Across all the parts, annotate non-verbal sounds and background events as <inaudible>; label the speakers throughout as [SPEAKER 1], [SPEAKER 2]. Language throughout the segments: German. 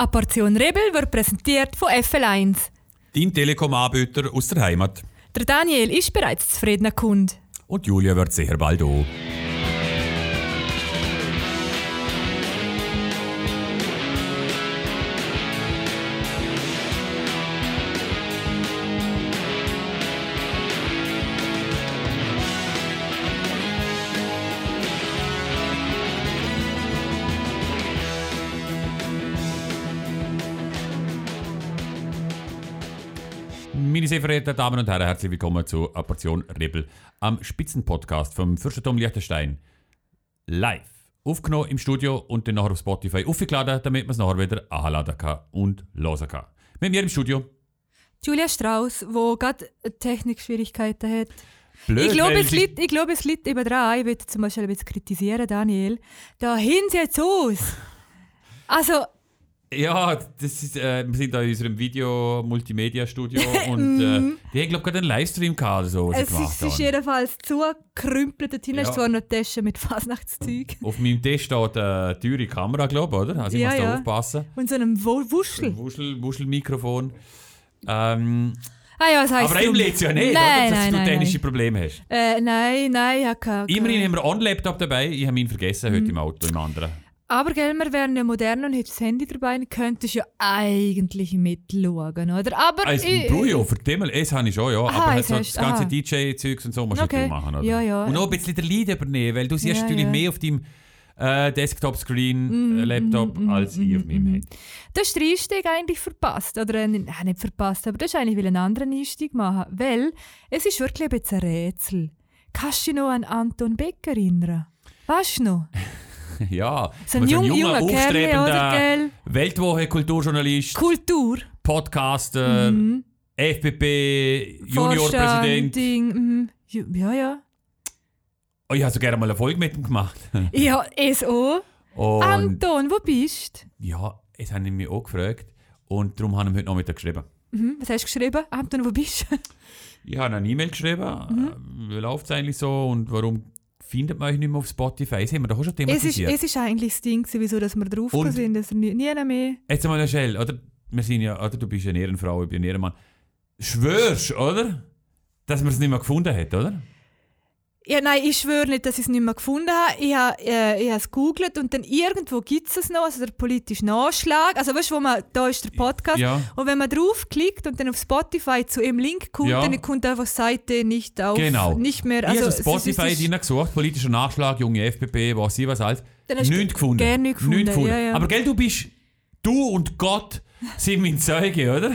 [SPEAKER 1] Eine Portion Rebel wird präsentiert von FL1.
[SPEAKER 2] Dein Telekom-Anbieter aus der Heimat.
[SPEAKER 1] Der Daniel ist bereits zufriedener Kunde.
[SPEAKER 2] Und Julia wird sicher bald auch. Sehr verehrten Damen und Herren, herzlich willkommen zu einer Portion Rebel am Spitzenpodcast vom Fürstentum Liechtenstein. Live. Aufgenommen im Studio und dann nachher auf Spotify aufgeladen, damit man es nachher wieder anladen kann und hören kann. Mit mir im Studio.
[SPEAKER 1] Julia Strauss, die gerade Technikschwierigkeiten hat.
[SPEAKER 2] Blöd,
[SPEAKER 1] ich, glaube, es
[SPEAKER 2] sie-
[SPEAKER 1] liegt, ich glaube, es liegt eben dran. Ich will zum Beispiel ein bisschen kritisieren, Daniel. Da hinten sieht es aus. Also,
[SPEAKER 2] Ja, das ist, äh, wir sind da in unserem Video-Multimedia-Studio <laughs> und äh, die haben, glaube ich, gerade einen Livestream gehabt, oder so,
[SPEAKER 1] es
[SPEAKER 2] gemacht
[SPEAKER 1] ist, es ist jedenfalls zugekrümpelt. Dort hinten
[SPEAKER 2] Ja.
[SPEAKER 1] ist zwar noch Tasche mit <laughs> Fasnachtszeug.
[SPEAKER 2] Auf meinem Tisch steht eine teure Kamera, glaube ich, oder? Also ich
[SPEAKER 1] Ja,
[SPEAKER 2] muss da
[SPEAKER 1] ja.
[SPEAKER 2] aufpassen.
[SPEAKER 1] Und so einem Wuschel.
[SPEAKER 2] Wuschel, Wuschelmikrofon. Ähm,
[SPEAKER 1] Ah ja, das heisst
[SPEAKER 2] aber eben
[SPEAKER 1] du-
[SPEAKER 2] lädt ja nicht,
[SPEAKER 1] nein,
[SPEAKER 2] oder? dass
[SPEAKER 1] nein,
[SPEAKER 2] du
[SPEAKER 1] nein,
[SPEAKER 2] technische
[SPEAKER 1] nein.
[SPEAKER 2] Probleme hast.
[SPEAKER 1] Äh, nein, nein, ich habe keine.
[SPEAKER 2] Immerhin haben wir einen On-Laptop dabei. Ich habe ihn vergessen
[SPEAKER 1] Mhm.
[SPEAKER 2] heute im Auto, im anderen.
[SPEAKER 1] Aber gell, wir wären ja modern und hätten das Handy dabei, dann könntest du ja eigentlich mitschauen, oder? Aber
[SPEAKER 2] Also,
[SPEAKER 1] ich-
[SPEAKER 2] Brujo, für den mal, es habe ich schon, ja.
[SPEAKER 1] Aha,
[SPEAKER 2] aber halt
[SPEAKER 1] es
[SPEAKER 2] so das ganze. DJ-Zeugs und so musst
[SPEAKER 1] Okay.
[SPEAKER 2] du machen, oder?
[SPEAKER 1] Ja, ja.
[SPEAKER 2] Und auch ein bisschen der Lead übernehmen, weil du siehst
[SPEAKER 1] Ja,
[SPEAKER 2] natürlich
[SPEAKER 1] ja.
[SPEAKER 2] mehr auf deinem äh, Desktop-Screen,
[SPEAKER 1] Mhm,
[SPEAKER 2] äh, Laptop,
[SPEAKER 1] mhm,
[SPEAKER 2] als
[SPEAKER 1] mhm,
[SPEAKER 2] ich auf meinem
[SPEAKER 1] mhm.
[SPEAKER 2] Handy.
[SPEAKER 1] Du hast den Einstieg eigentlich verpasst. Oder äh, nicht nicht verpasst, aber du hast eigentlich einen anderen Einstieg machen. Weil es ist wirklich ein bisschen ein Rätsel. Kannst du dich noch an Anton Beck erinnern? Weißt du noch? <laughs> <laughs>
[SPEAKER 2] ja,
[SPEAKER 1] So ein jung, junger Kerl, oder? Gell?
[SPEAKER 2] Weltwoche-Kulturjournalist,
[SPEAKER 1] Kultur.
[SPEAKER 2] Podcaster,
[SPEAKER 1] Mhm.
[SPEAKER 2] FPP, Juniorpräsident.
[SPEAKER 1] Mhm. Ja, ja.
[SPEAKER 2] Oh, ich habe sogar mal eine Folge mit ihm gemacht. <laughs>
[SPEAKER 1] Ja, es auch.
[SPEAKER 2] Und
[SPEAKER 1] Anton, wo bist
[SPEAKER 2] ja, das haben ihn mich auch gefragt. Und darum habe ich ihm heute Nachmittag geschrieben.
[SPEAKER 1] du? Mhm. Was hast du geschrieben? Anton, wo bist du?
[SPEAKER 2] Ich habe eine E-Mail geschrieben,
[SPEAKER 1] Mhm.
[SPEAKER 2] äh, wie läuft es eigentlich so und warum findet man euch nicht mehr auf Spotify? Das haben wir doch auch schon
[SPEAKER 1] es, ist,
[SPEAKER 2] thematisiert.
[SPEAKER 1] es ist eigentlich das Ding, wieso dass wir drauf
[SPEAKER 2] Und-
[SPEAKER 1] sind, dass er nie, nie mehr...
[SPEAKER 2] Jetzt einmal, Shell, oder? Wir sind ja, oder? Du bist eine Ehrenfrau, ich bin ein Ehrenmann. Schwörst, oder? Dass man es nicht mehr gefunden hat, oder?
[SPEAKER 1] Ja, nein, ich schwöre nicht, dass ich es nicht mehr gefunden habe. Ich habe äh, ich habe es gegoogelt und dann irgendwo gibt es es noch, also der politische Nachschlag. Also weißt du, wo man, da ist der Podcast.
[SPEAKER 2] Ja.
[SPEAKER 1] Und wenn man draufklickt und dann auf Spotify zu dem Link kommt,
[SPEAKER 2] Ja.
[SPEAKER 1] dann kommt einfach die Seite nicht auf.
[SPEAKER 2] Genau.
[SPEAKER 1] Nicht mehr.
[SPEAKER 2] ich
[SPEAKER 1] Also,
[SPEAKER 2] habe
[SPEAKER 1] es ist-
[SPEAKER 2] Spotify drin gesucht, politischer Nachschlag, junge FPP, was sie was alles.
[SPEAKER 1] Dann hast du
[SPEAKER 2] Nichts gefunden.
[SPEAKER 1] gerne nicht gefunden, ja.
[SPEAKER 2] Aber gell, du bist, du und Gott sind mein Zeuge, oder?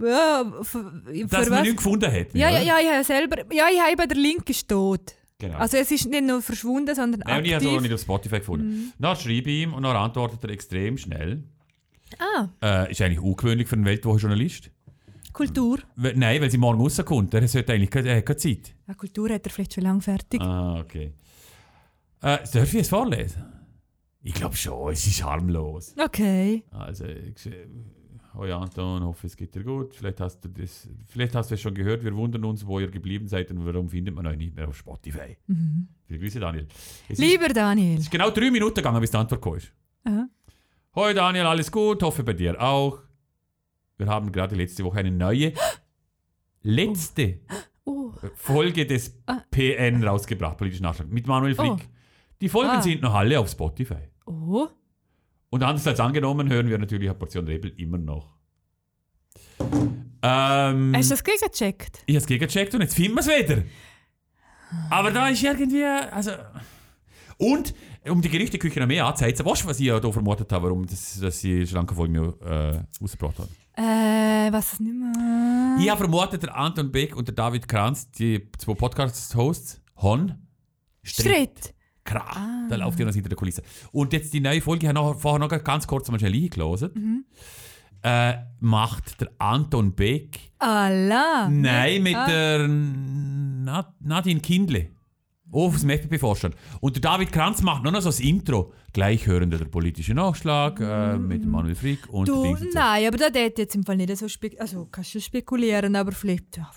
[SPEAKER 1] Ja,
[SPEAKER 2] Dass man nichts gefunden hat.
[SPEAKER 1] Ja, ja, ja, ich habe selber. Ja, ich habe eben, der Link ist tot.
[SPEAKER 2] Genau.
[SPEAKER 1] Also es ist nicht nur verschwunden, sondern
[SPEAKER 2] Nein, und ich habe es auch
[SPEAKER 1] aktiv.
[SPEAKER 2] nicht auf Spotify gefunden.
[SPEAKER 1] Mhm.
[SPEAKER 2] Dann schreibe ich ihm und dann antwortet er extrem schnell.
[SPEAKER 1] Ah,
[SPEAKER 2] Äh, ist eigentlich ungewöhnlich für einen Weltwochenjournalist.
[SPEAKER 1] Kultur.
[SPEAKER 2] Nein, weil sie morgen rauskommt. Er sollte eigentlich keine, er hat keine Zeit.
[SPEAKER 1] Ja, Kultur hat er vielleicht schon lange fertig.
[SPEAKER 2] Ah, okay. Äh, darf ich es vorlesen? Ich glaube schon, es ist harmlos.
[SPEAKER 1] Okay.
[SPEAKER 2] Also, ich, Hoi Anton, hoffe es geht dir gut. Vielleicht hast du das, vielleicht hast du es schon gehört. Wir wundern uns, wo ihr geblieben seid und warum findet man euch nicht mehr auf Spotify.
[SPEAKER 1] Mhm.
[SPEAKER 2] Viele Grüße, Daniel. Es ist,
[SPEAKER 1] Lieber Daniel.
[SPEAKER 2] es ist genau drei Minuten gegangen, bis die Antwort kam.
[SPEAKER 1] Aha.
[SPEAKER 2] Hoi Daniel, alles gut? Hoffe bei dir auch. Wir haben gerade letzte Woche eine neue, <gasps> letzte
[SPEAKER 1] Oh.
[SPEAKER 2] Folge des
[SPEAKER 1] Ah.
[SPEAKER 2] PN rausgebracht, politischen Nachschlag, mit Manuel Frick.
[SPEAKER 1] Oh.
[SPEAKER 2] Die Folgen
[SPEAKER 1] Ah.
[SPEAKER 2] sind noch alle auf Spotify.
[SPEAKER 1] Oh.
[SPEAKER 2] Und anders als angenommen, hören wir natürlich eine Portion Rebel immer noch. Ähm,
[SPEAKER 1] Hast du das gegengecheckt?
[SPEAKER 2] ich habe es gegengecheckt und jetzt finden wir es wieder. Aber da ist irgendwie. Also, und um die Gerüchteküche noch mehr anzuzeigen, weißt du, was ich ja da vermutet habe, warum das, dass sie Schlankenfolge mir äh, rausgebracht haben?
[SPEAKER 1] Äh, was ist nicht mehr?
[SPEAKER 2] Ich habe vermutet, der Anton Beck und der David Kranz, die zwei Podcast-Hosts, haben
[SPEAKER 1] Streit.
[SPEAKER 2] Krach,
[SPEAKER 1] Ah.
[SPEAKER 2] da läuft ja noch hinter der Kulisse. Und jetzt die neue Folge, ich habe vorher noch ganz kurz mal schnell eingelassen.
[SPEAKER 1] Mhm.
[SPEAKER 2] Äh, macht der Anton Beck,
[SPEAKER 1] Allah.
[SPEAKER 2] nein, mit
[SPEAKER 1] Ah.
[SPEAKER 2] der Nad Nadine Kindle Auf dem FDP-Vorstand. Und der David Kranz macht nur noch so das Intro. Gleich hören der politische Nachschlag äh, mit Manuel Frick und
[SPEAKER 1] Du,
[SPEAKER 2] Dings und so.
[SPEAKER 1] nein, aber da hätte jetzt im Fall nicht so spek Also, kannst du spekulieren, aber vielleicht, ja,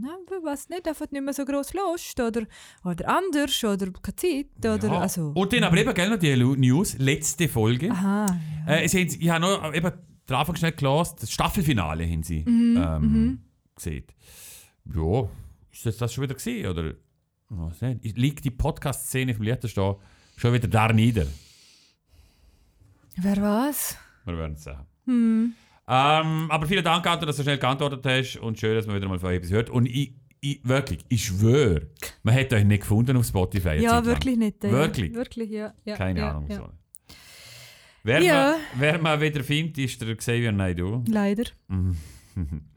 [SPEAKER 1] nein, ich weiß nicht, einfach nicht mehr so gross Lust oder, oder anders oder keine Zeit oder,
[SPEAKER 2] Ja.
[SPEAKER 1] also.
[SPEAKER 2] Und dann aber eben, gell, noch die News, letzte Folge.
[SPEAKER 1] Aha,
[SPEAKER 2] Äh, sie ich habe noch eben den Anfang schnell gelesen, das Staffelfinale haben sie
[SPEAKER 1] Mhm,
[SPEAKER 2] ähm, gesehen. Ja, ist das, das schon wieder gesehen oder was nicht? Liegt die Podcast-Szene vom Liechtenstein schon wieder da nieder?
[SPEAKER 1] wer was?
[SPEAKER 2] Wir werden es sehen.
[SPEAKER 1] Hm.
[SPEAKER 2] Ähm, aber vielen Dank, Anton, dass du schnell geantwortet hast und schön, dass man wieder mal von euch etwas hört. Und ich, ich wirklich, ich schwöre, man hat euch nicht gefunden auf Spotify.
[SPEAKER 1] Ja, wirklich nicht. Ja.
[SPEAKER 2] Wirklich?
[SPEAKER 1] Wirklich, ja. ja
[SPEAKER 2] Keine
[SPEAKER 1] ja,
[SPEAKER 2] Ahnung. So. Wer, man, wer man wieder findet, ist der Xavier Naidoo.
[SPEAKER 1] Leider.
[SPEAKER 2] Mhm. <laughs>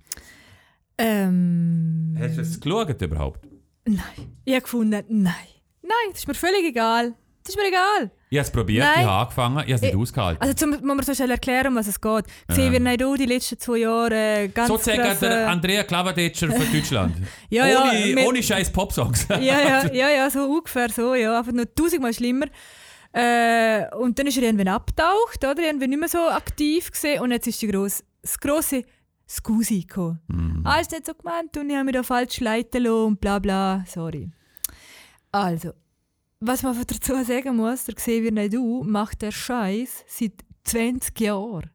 [SPEAKER 1] Ähm.
[SPEAKER 2] Hast du es geschaut überhaupt?
[SPEAKER 1] Nein. Ich habe gefunden, nein. Nein, das ist mir völlig egal. Das ist mir egal.
[SPEAKER 2] Ich habe es probiert,
[SPEAKER 1] Nein.
[SPEAKER 2] ich habe angefangen, ich habe es nicht
[SPEAKER 1] Ich-
[SPEAKER 2] ausgehalten.
[SPEAKER 1] Also, zum, muss man so schnell erklären, um was es geht. Gesehen wir nicht die letzten zwei Jahre ganz
[SPEAKER 2] Sozusagen der
[SPEAKER 1] äh,
[SPEAKER 2] Andrea Klavadetscher von Deutschland. <laughs>
[SPEAKER 1] Ja, ja,
[SPEAKER 2] ohne,
[SPEAKER 1] mit-
[SPEAKER 2] ohne scheiß Popsongs. <laughs>
[SPEAKER 1] ja, ja, ja, ja, so ungefähr so, ja. Einfach noch tausendmal schlimmer. Äh, und dann ist er irgendwann abgetaucht, oder? Irgendwann nicht mehr so aktiv gesehen und jetzt ist die grosse, das grosse Scusi gekommen.
[SPEAKER 2] Mhm.
[SPEAKER 1] Alles nicht so gemeint und ich habe mich da falsch leiten lassen und bla bla, sorry. Also, was man <laughs> dazu sagen muss, der Xavier Naidoo macht der Scheiß seit 20 Jahren.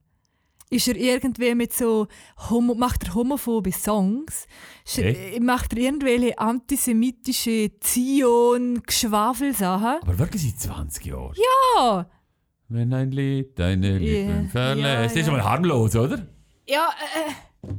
[SPEAKER 1] Ist er irgendwie mit so, homo, macht er homophobe Songs? Sch-
[SPEAKER 2] Echt?
[SPEAKER 1] Macht er irgendwelche antisemitische Zion-Geschwafelsachen?
[SPEAKER 2] Aber wirklich seit 20 Jahren.
[SPEAKER 1] Ja!
[SPEAKER 2] Wenn ein Lied deine Lippen
[SPEAKER 1] Ja,
[SPEAKER 2] verlässt.
[SPEAKER 1] ja,
[SPEAKER 2] Das ist
[SPEAKER 1] ja.
[SPEAKER 2] mal harmlos, oder?
[SPEAKER 1] Ja, äh,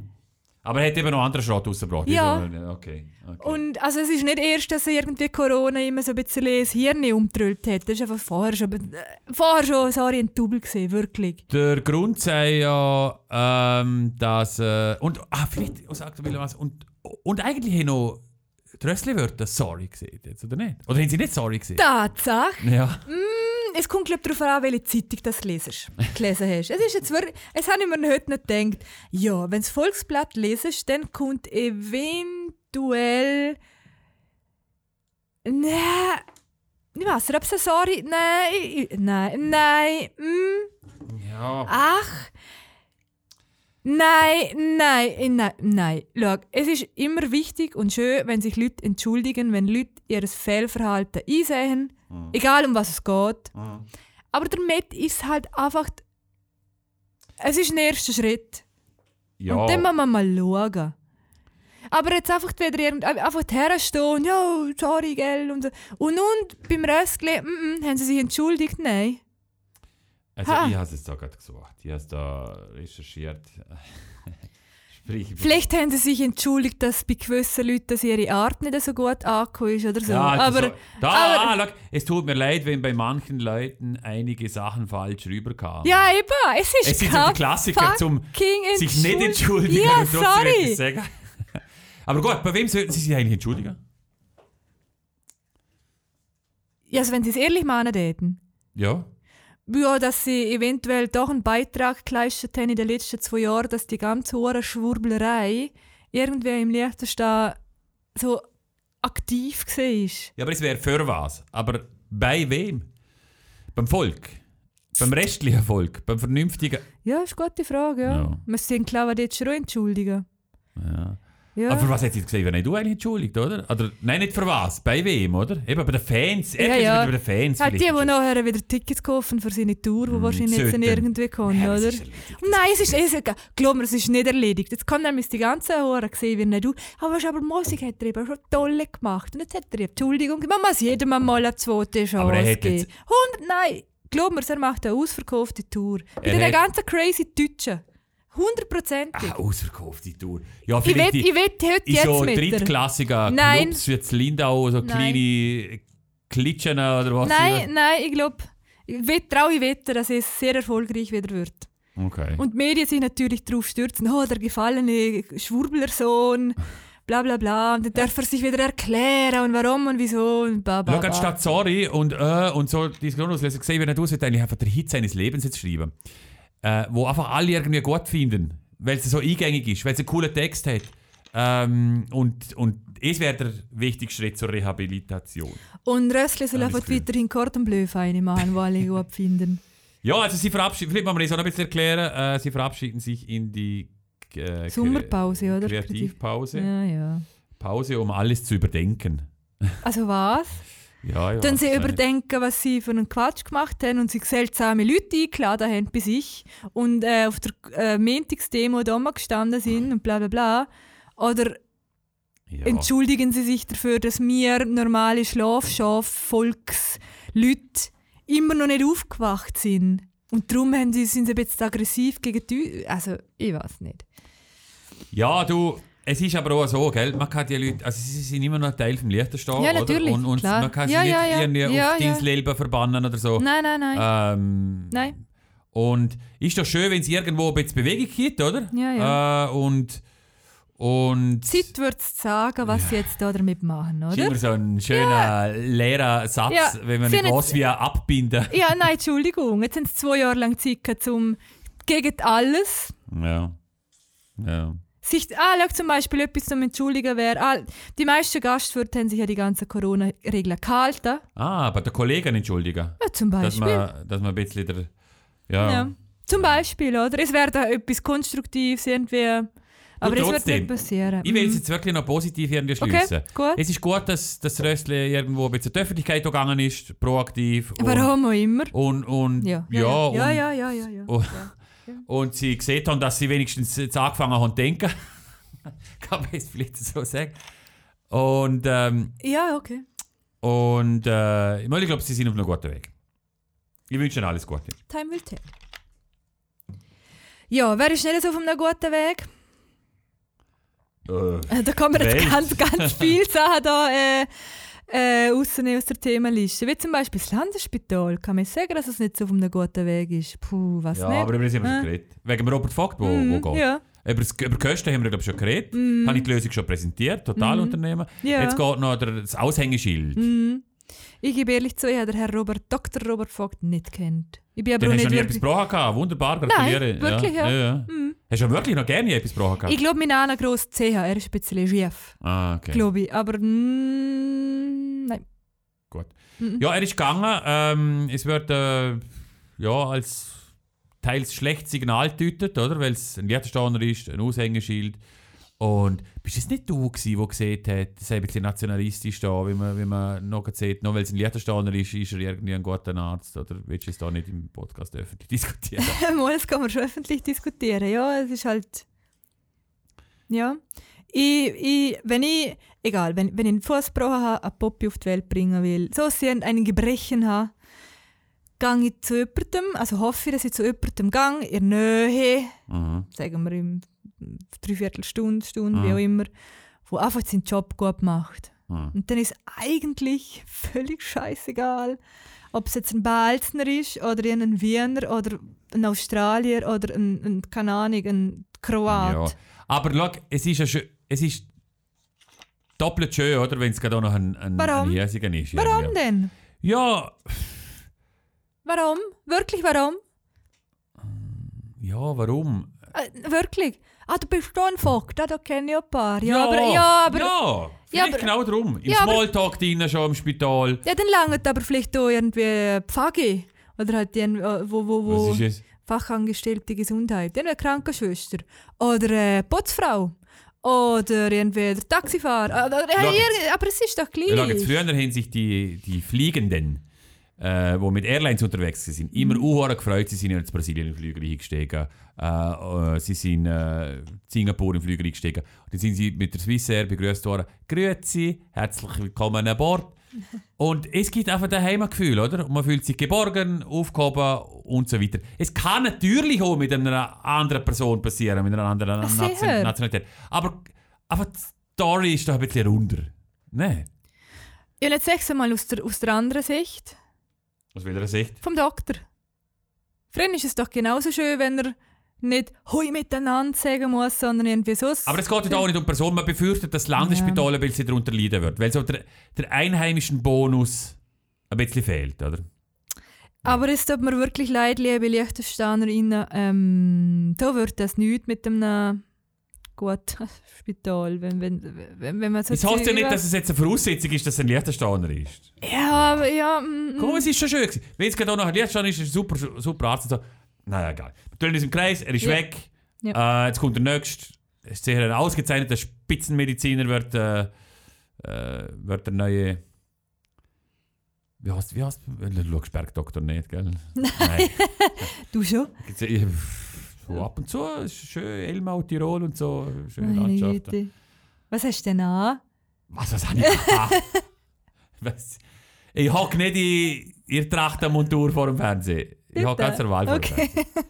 [SPEAKER 2] Aber er hat eben noch andere Schrott rausgebracht.
[SPEAKER 1] Ja.
[SPEAKER 2] Okay. okay.
[SPEAKER 1] und also es ist nicht erst, dass er irgendwie Corona immer so ein bisschen das Hirn umtrüllt hat. Das ist einfach vorher schon, äh, vorher schon sorry, ein Double gesehen, wirklich.
[SPEAKER 2] Der Grund sei ja, ähm, dass. Äh, und, ah, vielleicht oh, sagt was. Und, und eigentlich haben noch die Rössli-Wörter sorry gesehen, jetzt, oder nicht? Oder haben sie nicht sorry gesehen?
[SPEAKER 1] Tatsache.
[SPEAKER 2] Ja.
[SPEAKER 1] Es kommt glaub, darauf an, welche Zeitung du lesest, gelesen hast. Es ist jetzt wirklich, es habe ich mir heute nicht gedacht. Ja, wenn du das Volksblatt lesest, dann kommt eventuell... Nein... Ich weiß nicht, ob es Sorry... Nein, nein, nein, mm,
[SPEAKER 2] Ja.
[SPEAKER 1] ach... Nein, nein, nein, nein. Schau, es ist immer wichtig und schön, wenn sich Leute entschuldigen, wenn Leute ihr Fehlverhalten einsehen, egal um was es geht.
[SPEAKER 2] Mhm.
[SPEAKER 1] Aber damit ist halt einfach. Es ist ein erster Schritt.
[SPEAKER 2] Ja.
[SPEAKER 1] Und dann muss man mal schauen. Aber jetzt einfach wieder irgend, einfach herstehen und ja, sorry, gell. Und, und, und beim Röstli, mm, mm, haben sie sich entschuldigt? Nein.
[SPEAKER 2] Also,
[SPEAKER 1] Ha.
[SPEAKER 2] ich habe es jetzt da gerade gesucht. Ich habe es da recherchiert. Sprich.
[SPEAKER 1] Vielleicht haben sie sich entschuldigt, dass bei gewissen Leuten dass ihre Art nicht so gut angekommen ist oder so.
[SPEAKER 2] Ja,
[SPEAKER 1] aber
[SPEAKER 2] so, da,
[SPEAKER 1] aber-
[SPEAKER 2] ah, schau, es tut mir leid, wenn bei manchen Leuten einige Sachen falsch rüberkamen.
[SPEAKER 1] ja, eben, es ist
[SPEAKER 2] Es
[SPEAKER 1] kein
[SPEAKER 2] die Klassiker, zum sich nicht
[SPEAKER 1] Entschuld-
[SPEAKER 2] entschuldigen
[SPEAKER 1] Ja,
[SPEAKER 2] und trotzdem
[SPEAKER 1] sorry.
[SPEAKER 2] sagen. <laughs> Aber gut, bei wem sollten Sie sich eigentlich entschuldigen?
[SPEAKER 1] Ja, also wenn sie es ehrlich meinen täten.
[SPEAKER 2] Ja.
[SPEAKER 1] Ja, dass sie eventuell doch einen Beitrag geleistet haben in den letzten zwei Jahren, dass die ganze hohe Schwurblerei irgendwie im Liechtenstein so aktiv war.
[SPEAKER 2] Ja, aber es wäre für was. Aber bei wem? Beim Volk? Beim restlichen Volk? Beim vernünftigen?
[SPEAKER 1] Ja, ist eine gute Frage, ja.
[SPEAKER 2] Ja.
[SPEAKER 1] Müssen sie den Klauer jetzt schon entschuldigen.
[SPEAKER 2] Ja.
[SPEAKER 1] Ja.
[SPEAKER 2] Aber für was hat sie gesehen, wenn nicht du eigentlich entschuldigt, oder? oder? Nein, nicht für was. Bei wem, oder? Eben bei den Fans.
[SPEAKER 1] Ja,
[SPEAKER 2] Irgendwie
[SPEAKER 1] ja.
[SPEAKER 2] Bei den Fans.
[SPEAKER 1] Halt die, die nachher wieder Tickets kaufen für seine Tour, die wahrscheinlich jetzt irgendwie kommen,
[SPEAKER 2] Ja,
[SPEAKER 1] oder?
[SPEAKER 2] erledigt.
[SPEAKER 1] Nein, es ist, es ist, glaub mir, es ist nicht erledigt. Jetzt kann nämlich die ganze Hure gesehen wie nicht du. Aber, aber Musik hat er eben schon toll gemacht. Und jetzt hat er Entschuldigung, man muss jedem einmal eine zweite Chance
[SPEAKER 2] Aber er hat
[SPEAKER 1] geben.
[SPEAKER 2] jetzt-
[SPEAKER 1] 100, nein, glaub mir, er macht eine ausverkaufte Tour.
[SPEAKER 2] Er
[SPEAKER 1] den
[SPEAKER 2] hat-
[SPEAKER 1] ganzen crazy Deutschen. Hundertprozentig.
[SPEAKER 2] Ah, ausverkaufte Tour. Ja,
[SPEAKER 1] ich wette ich wett heute
[SPEAKER 2] in
[SPEAKER 1] jetzt
[SPEAKER 2] so
[SPEAKER 1] mit
[SPEAKER 2] drittklassiger
[SPEAKER 1] Nein.
[SPEAKER 2] Clubs wie jetzt Lindau, so
[SPEAKER 1] Nein.
[SPEAKER 2] kleine Klitschen oder was.
[SPEAKER 1] Nein, nein, ich glaube, ich traue ich wetten, dass es sehr erfolgreich wieder wird.
[SPEAKER 2] Okay.
[SPEAKER 1] Und die Medien sich natürlich darauf stürzen, oh, der gefallene Schwurblersohn, bla bla bla. Und dann darf er sich wieder erklären und warum und wieso und bla bla.
[SPEAKER 2] Schau, anstatt sorry und äh und so Diskussion auslösen, gesehen, wenn er sollte eigentlich einfach der Hit seines Lebens jetzt schreiben. Äh, wo einfach alle irgendwie gut finden, weil es so eingängig ist, weil es einen coolen Text hat. Ähm, und, und es wäre der wichtigste Schritt zur Rehabilitation.
[SPEAKER 1] Und Rössli soll einfach weiterhin feine machen, die alle <laughs> gut finden.
[SPEAKER 2] Ja, also sie verabschieden, vielleicht das auch noch ein bisschen erklären, äh, sie verabschieden sich in die äh,
[SPEAKER 1] Sommerpause, oder?
[SPEAKER 2] Kreativpause.
[SPEAKER 1] Ja, ja.
[SPEAKER 2] Pause, um alles zu überdenken.
[SPEAKER 1] Also was? <laughs>
[SPEAKER 2] Ja, ja.
[SPEAKER 1] Dann sie überdenken, was sie für einen Quatsch gemacht haben und sich seltsame Leute eingeladen haben bei sich und äh, auf der äh, Montagsdemo da mal gestanden sind und bla bla bla. Oder
[SPEAKER 2] ja.
[SPEAKER 1] entschuldigen sie sich dafür, dass wir normale Schlafschaf-Volksleute immer noch nicht aufgewacht sind. Und darum haben sie, sind sie bisschen aggressiv gegen die... Also, ich weiß nicht.
[SPEAKER 2] ja, du, es ist aber auch so, gell? Man kann die Leute, also sie sind immer noch Teil vom Liechtenstein,
[SPEAKER 1] Ja,
[SPEAKER 2] oder?
[SPEAKER 1] natürlich,
[SPEAKER 2] Und, und
[SPEAKER 1] klar.
[SPEAKER 2] man kann sie
[SPEAKER 1] Ja,
[SPEAKER 2] nicht
[SPEAKER 1] ja,
[SPEAKER 2] irgendwie auf
[SPEAKER 1] ja.
[SPEAKER 2] dein Leben verbannen oder so.
[SPEAKER 1] Nein, nein, nein.
[SPEAKER 2] Ähm,
[SPEAKER 1] Nein.
[SPEAKER 2] Und ist doch schön, wenn es irgendwo ein bisschen Bewegung gibt, oder?
[SPEAKER 1] Ja, ja.
[SPEAKER 2] Äh, und und
[SPEAKER 1] Zeit wird es sagen, was sie jetzt da damit machen,
[SPEAKER 2] ist
[SPEAKER 1] oder?
[SPEAKER 2] immer so ein schöner, leerer Satz, wenn man nicht weiß, wie abbinden.
[SPEAKER 1] Ja, nein, Entschuldigung. Jetzt haben sie zwei Jahre lang Zeit um gegen alles
[SPEAKER 2] Ja. Ja.
[SPEAKER 1] Sich ah, schau, zum Beispiel etwas zum Entschuldigen wäre. Ah, die meisten Gastwirte haben sich ja die ganzen Corona-Regeln gehalten.
[SPEAKER 2] Ah, bei der Kollegen entschuldigen.
[SPEAKER 1] Ja, zum
[SPEAKER 2] Dass
[SPEAKER 1] Beispiel.
[SPEAKER 2] man, dass man ein bisschen der. Ja.
[SPEAKER 1] ja. Zum Beispiel, oder? Es wäre da etwas Konstruktives irgendwie. Aber es wird
[SPEAKER 2] trotzdem,
[SPEAKER 1] nicht passieren.
[SPEAKER 2] Ich will es
[SPEAKER 1] Mhm.
[SPEAKER 2] jetzt wirklich noch positiv irgendwie
[SPEAKER 1] Okay,
[SPEAKER 2] schliessen.
[SPEAKER 1] gut.
[SPEAKER 2] Es ist gut, dass dass das Röstli irgendwo ein bisschen in die Öffentlichkeit gegangen ist, proaktiv.
[SPEAKER 1] Warum auch immer.
[SPEAKER 2] Und, und,
[SPEAKER 1] Ja,
[SPEAKER 2] ja,
[SPEAKER 1] ja,
[SPEAKER 2] und,
[SPEAKER 1] ja, ja, ja, ja, ja.
[SPEAKER 2] Und, sie gesehen haben, dass sie wenigstens jetzt angefangen haben zu denken. <laughs> Kann man jetzt vielleicht so sagen. Und, ähm,
[SPEAKER 1] Ja, okay.
[SPEAKER 2] und äh, ich meine, ich glaube, sie sind auf einem guten Weg. Ich wünsche ihnen alles Gute.
[SPEAKER 1] Time will tell. Ja, wer ist nicht auf einem guten Weg?
[SPEAKER 2] Äh,
[SPEAKER 1] Äh, Da kann man jetzt ganz, ganz viele <laughs> Sachen da, äh, äh, rausnehmen aus der Themenliste. Wie zum Beispiel das Landesspital. Kann man sagen, dass es nicht so auf einem guten Weg ist? Puh, was
[SPEAKER 2] ja,
[SPEAKER 1] nicht?
[SPEAKER 2] aber über das haben wir schon
[SPEAKER 1] Äh.
[SPEAKER 2] geredet. Wegen dem Robert Vogt, wo,
[SPEAKER 1] Mhm,
[SPEAKER 2] wo geht.
[SPEAKER 1] Ja.
[SPEAKER 2] Über, das, über Kosten haben wir, glaube schon geredet.
[SPEAKER 1] Mhm.
[SPEAKER 2] Habe ich die Lösung schon präsentiert, Totalunternehmen.
[SPEAKER 1] Ja.
[SPEAKER 2] Jetzt geht noch der, das Aushängeschild.
[SPEAKER 1] Mhm. Ich gebe ehrlich zu, ich habe den Herrn Robert, Dr. Robert Vogt nicht kennt. Ich bin aber auch
[SPEAKER 2] hast du noch nie etwas gebrochen gehabt. Wunderbar, gratuliere.
[SPEAKER 1] wirklich, ja.
[SPEAKER 2] ja. ja.
[SPEAKER 1] Mhm.
[SPEAKER 2] Hast du wirklich noch gerne etwas gebrochen gehabt?
[SPEAKER 1] Ich glaube, mein Name gross CH, er ist ein bisschen schief,
[SPEAKER 2] ah, okay.
[SPEAKER 1] glaube ich. Aber mm, nein.
[SPEAKER 2] Gut.
[SPEAKER 1] Mhm.
[SPEAKER 2] Ja, er ist gegangen. Ähm, es wird äh, ja, als teils schlechtes Signal gedeutet, oder? Weil es ein Liechtensteiner ist, ein Aushängeschild. Und bist es nicht du, gewesen, der gesehen hat, das ist ein bisschen nationalistisch da, wie man, wie man noch sieht, nur weil es ein Liechtensteiner ist, ist er irgendwie ein guter Arzt? Oder willst du es da nicht im Podcast öffentlich diskutieren? <laughs>
[SPEAKER 1] Mal, das kann man schon öffentlich diskutieren. Ja, es ist halt. Ja. Ich, ich, wenn ich, egal, wenn, wenn ich einen Fuß gebrochen habe, einen Poppy auf die Welt bringen will, so sehr ein Gebrechen habe, gehe ich zu jemandem, also hoffe ich, dass ich zu jemandem gehe, in der Nähe,
[SPEAKER 2] mhm.
[SPEAKER 1] sagen wir im Dreiviertelstunde, Stunde,
[SPEAKER 2] Mhm.
[SPEAKER 1] wie auch immer, wo einfach seinen Job gut macht.
[SPEAKER 2] Mhm.
[SPEAKER 1] Und dann ist eigentlich völlig scheißegal, ob es jetzt ein Balzner ist oder ein Wiener oder ein Australier oder ein, ein keine Ahnung, ein Kroat.
[SPEAKER 2] Ja. Aber schau, es ist, ja schön, es ist doppelt schön, oder? Wenn es gerade auch noch ein, ein,
[SPEAKER 1] Warum?
[SPEAKER 2] ein Hiesigen ist.
[SPEAKER 1] Warum
[SPEAKER 2] irgendwie.
[SPEAKER 1] denn?
[SPEAKER 2] Ja,
[SPEAKER 1] Warum? Wirklich warum?
[SPEAKER 2] ja, warum?
[SPEAKER 1] Äh, wirklich? Ah, du bist da ein Vogt, ah, da kenne ich ein paar. Ja, aber, ja, aber, ja.
[SPEAKER 2] ja,
[SPEAKER 1] Ja,
[SPEAKER 2] vielleicht
[SPEAKER 1] aber-
[SPEAKER 2] genau darum. Im
[SPEAKER 1] Ja, aber-
[SPEAKER 2] Smalltalk drinnen schon im Spital.
[SPEAKER 1] dann langt aber vielleicht auch irgendwie Pfagi oder halt die, äh, wo, wo, wo
[SPEAKER 2] Was ist es?
[SPEAKER 1] Fachangestellte Gesundheit, dann eine Krankenschwester oder eine Putzfrau oder irgendwie der Taxifahrer. Oder, irgend- aber es ist doch
[SPEAKER 2] Ja,
[SPEAKER 1] gleich.
[SPEAKER 2] früher haben sich die, die Fliegenden, äh, die mit Airlines unterwegs sind, immer mhm. gefreut. Sie sind in Brasilien in den Flüger eingestiegen. Äh, äh, sie sind äh, in Singapur in den Flüger eingestiegen. Und dann sind sie mit der Swissair begrüßt worden. Grüezi, herzlich willkommen an Bord. <laughs> Und es gibt einfach ein Heimatgefühl, oder? Und man fühlt sich geborgen, aufgehoben und so weiter. Es kann natürlich auch mit einer anderen Person passieren, mit einer anderen
[SPEAKER 1] Ach.
[SPEAKER 2] Nation Nationalität. Aber einfach die Story ist doch ein bisschen runder. Ne?
[SPEAKER 1] Ja, jetzt sag's mal aus der, aus der anderen Sicht,
[SPEAKER 2] Aus welcher Sicht?
[SPEAKER 1] vom Doktor. Früher ist es doch genauso schön, wenn er nicht «Hui miteinander» sagen muss, sondern irgendwie so.
[SPEAKER 2] Aber es geht ja auch nicht um Person. Man befürchtet, dass das Landesspital ein bisschen darunter leiden wird, weil so der, der einheimischen Bonus ein bisschen fehlt, oder?
[SPEAKER 1] Aber es tut mir wirklich leid, liebe Liechtensteinerinnen, ähm, da wird das nichts mit einem gut. <laughs> Spital, wenn, wenn, wenn, wenn man so
[SPEAKER 2] Das heißt ja nicht, dass es jetzt eine Voraussetzung ist, dass es ein Liechtensteiner ist.
[SPEAKER 1] Ja, aber ja... mm,
[SPEAKER 2] Komm,
[SPEAKER 1] mm.
[SPEAKER 2] es ist schon schön. Wenn es gerade auch noch ein Liechtensteiner ist, ist ein super, super Arzt. und So. Naja, egal. Wir tun uns im Kreis, er ist
[SPEAKER 1] Ja.
[SPEAKER 2] weg.
[SPEAKER 1] Ja.
[SPEAKER 2] Äh, jetzt kommt der nächste. Es ist sicher ein ausgezeichneter Spitzenmediziner, wird, äh, äh, wird der neue. Wie heißt, wie heißt, du schaust Bergdoktor nicht, gell? <laughs> Nein.
[SPEAKER 1] Du schon?
[SPEAKER 2] So ab und zu, ist schön, Elmau, Tirol und so, schöne
[SPEAKER 1] Meine
[SPEAKER 2] Landschaften.
[SPEAKER 1] Güte. Was hast du denn an?
[SPEAKER 2] Was, was habe ich? <laughs> Was? Ich hocke nicht in ihr Trachtenmontur vor dem Fernsehen. Ich hocke ganz normal vor dem
[SPEAKER 1] Okay.
[SPEAKER 2] Fernsehen. <laughs>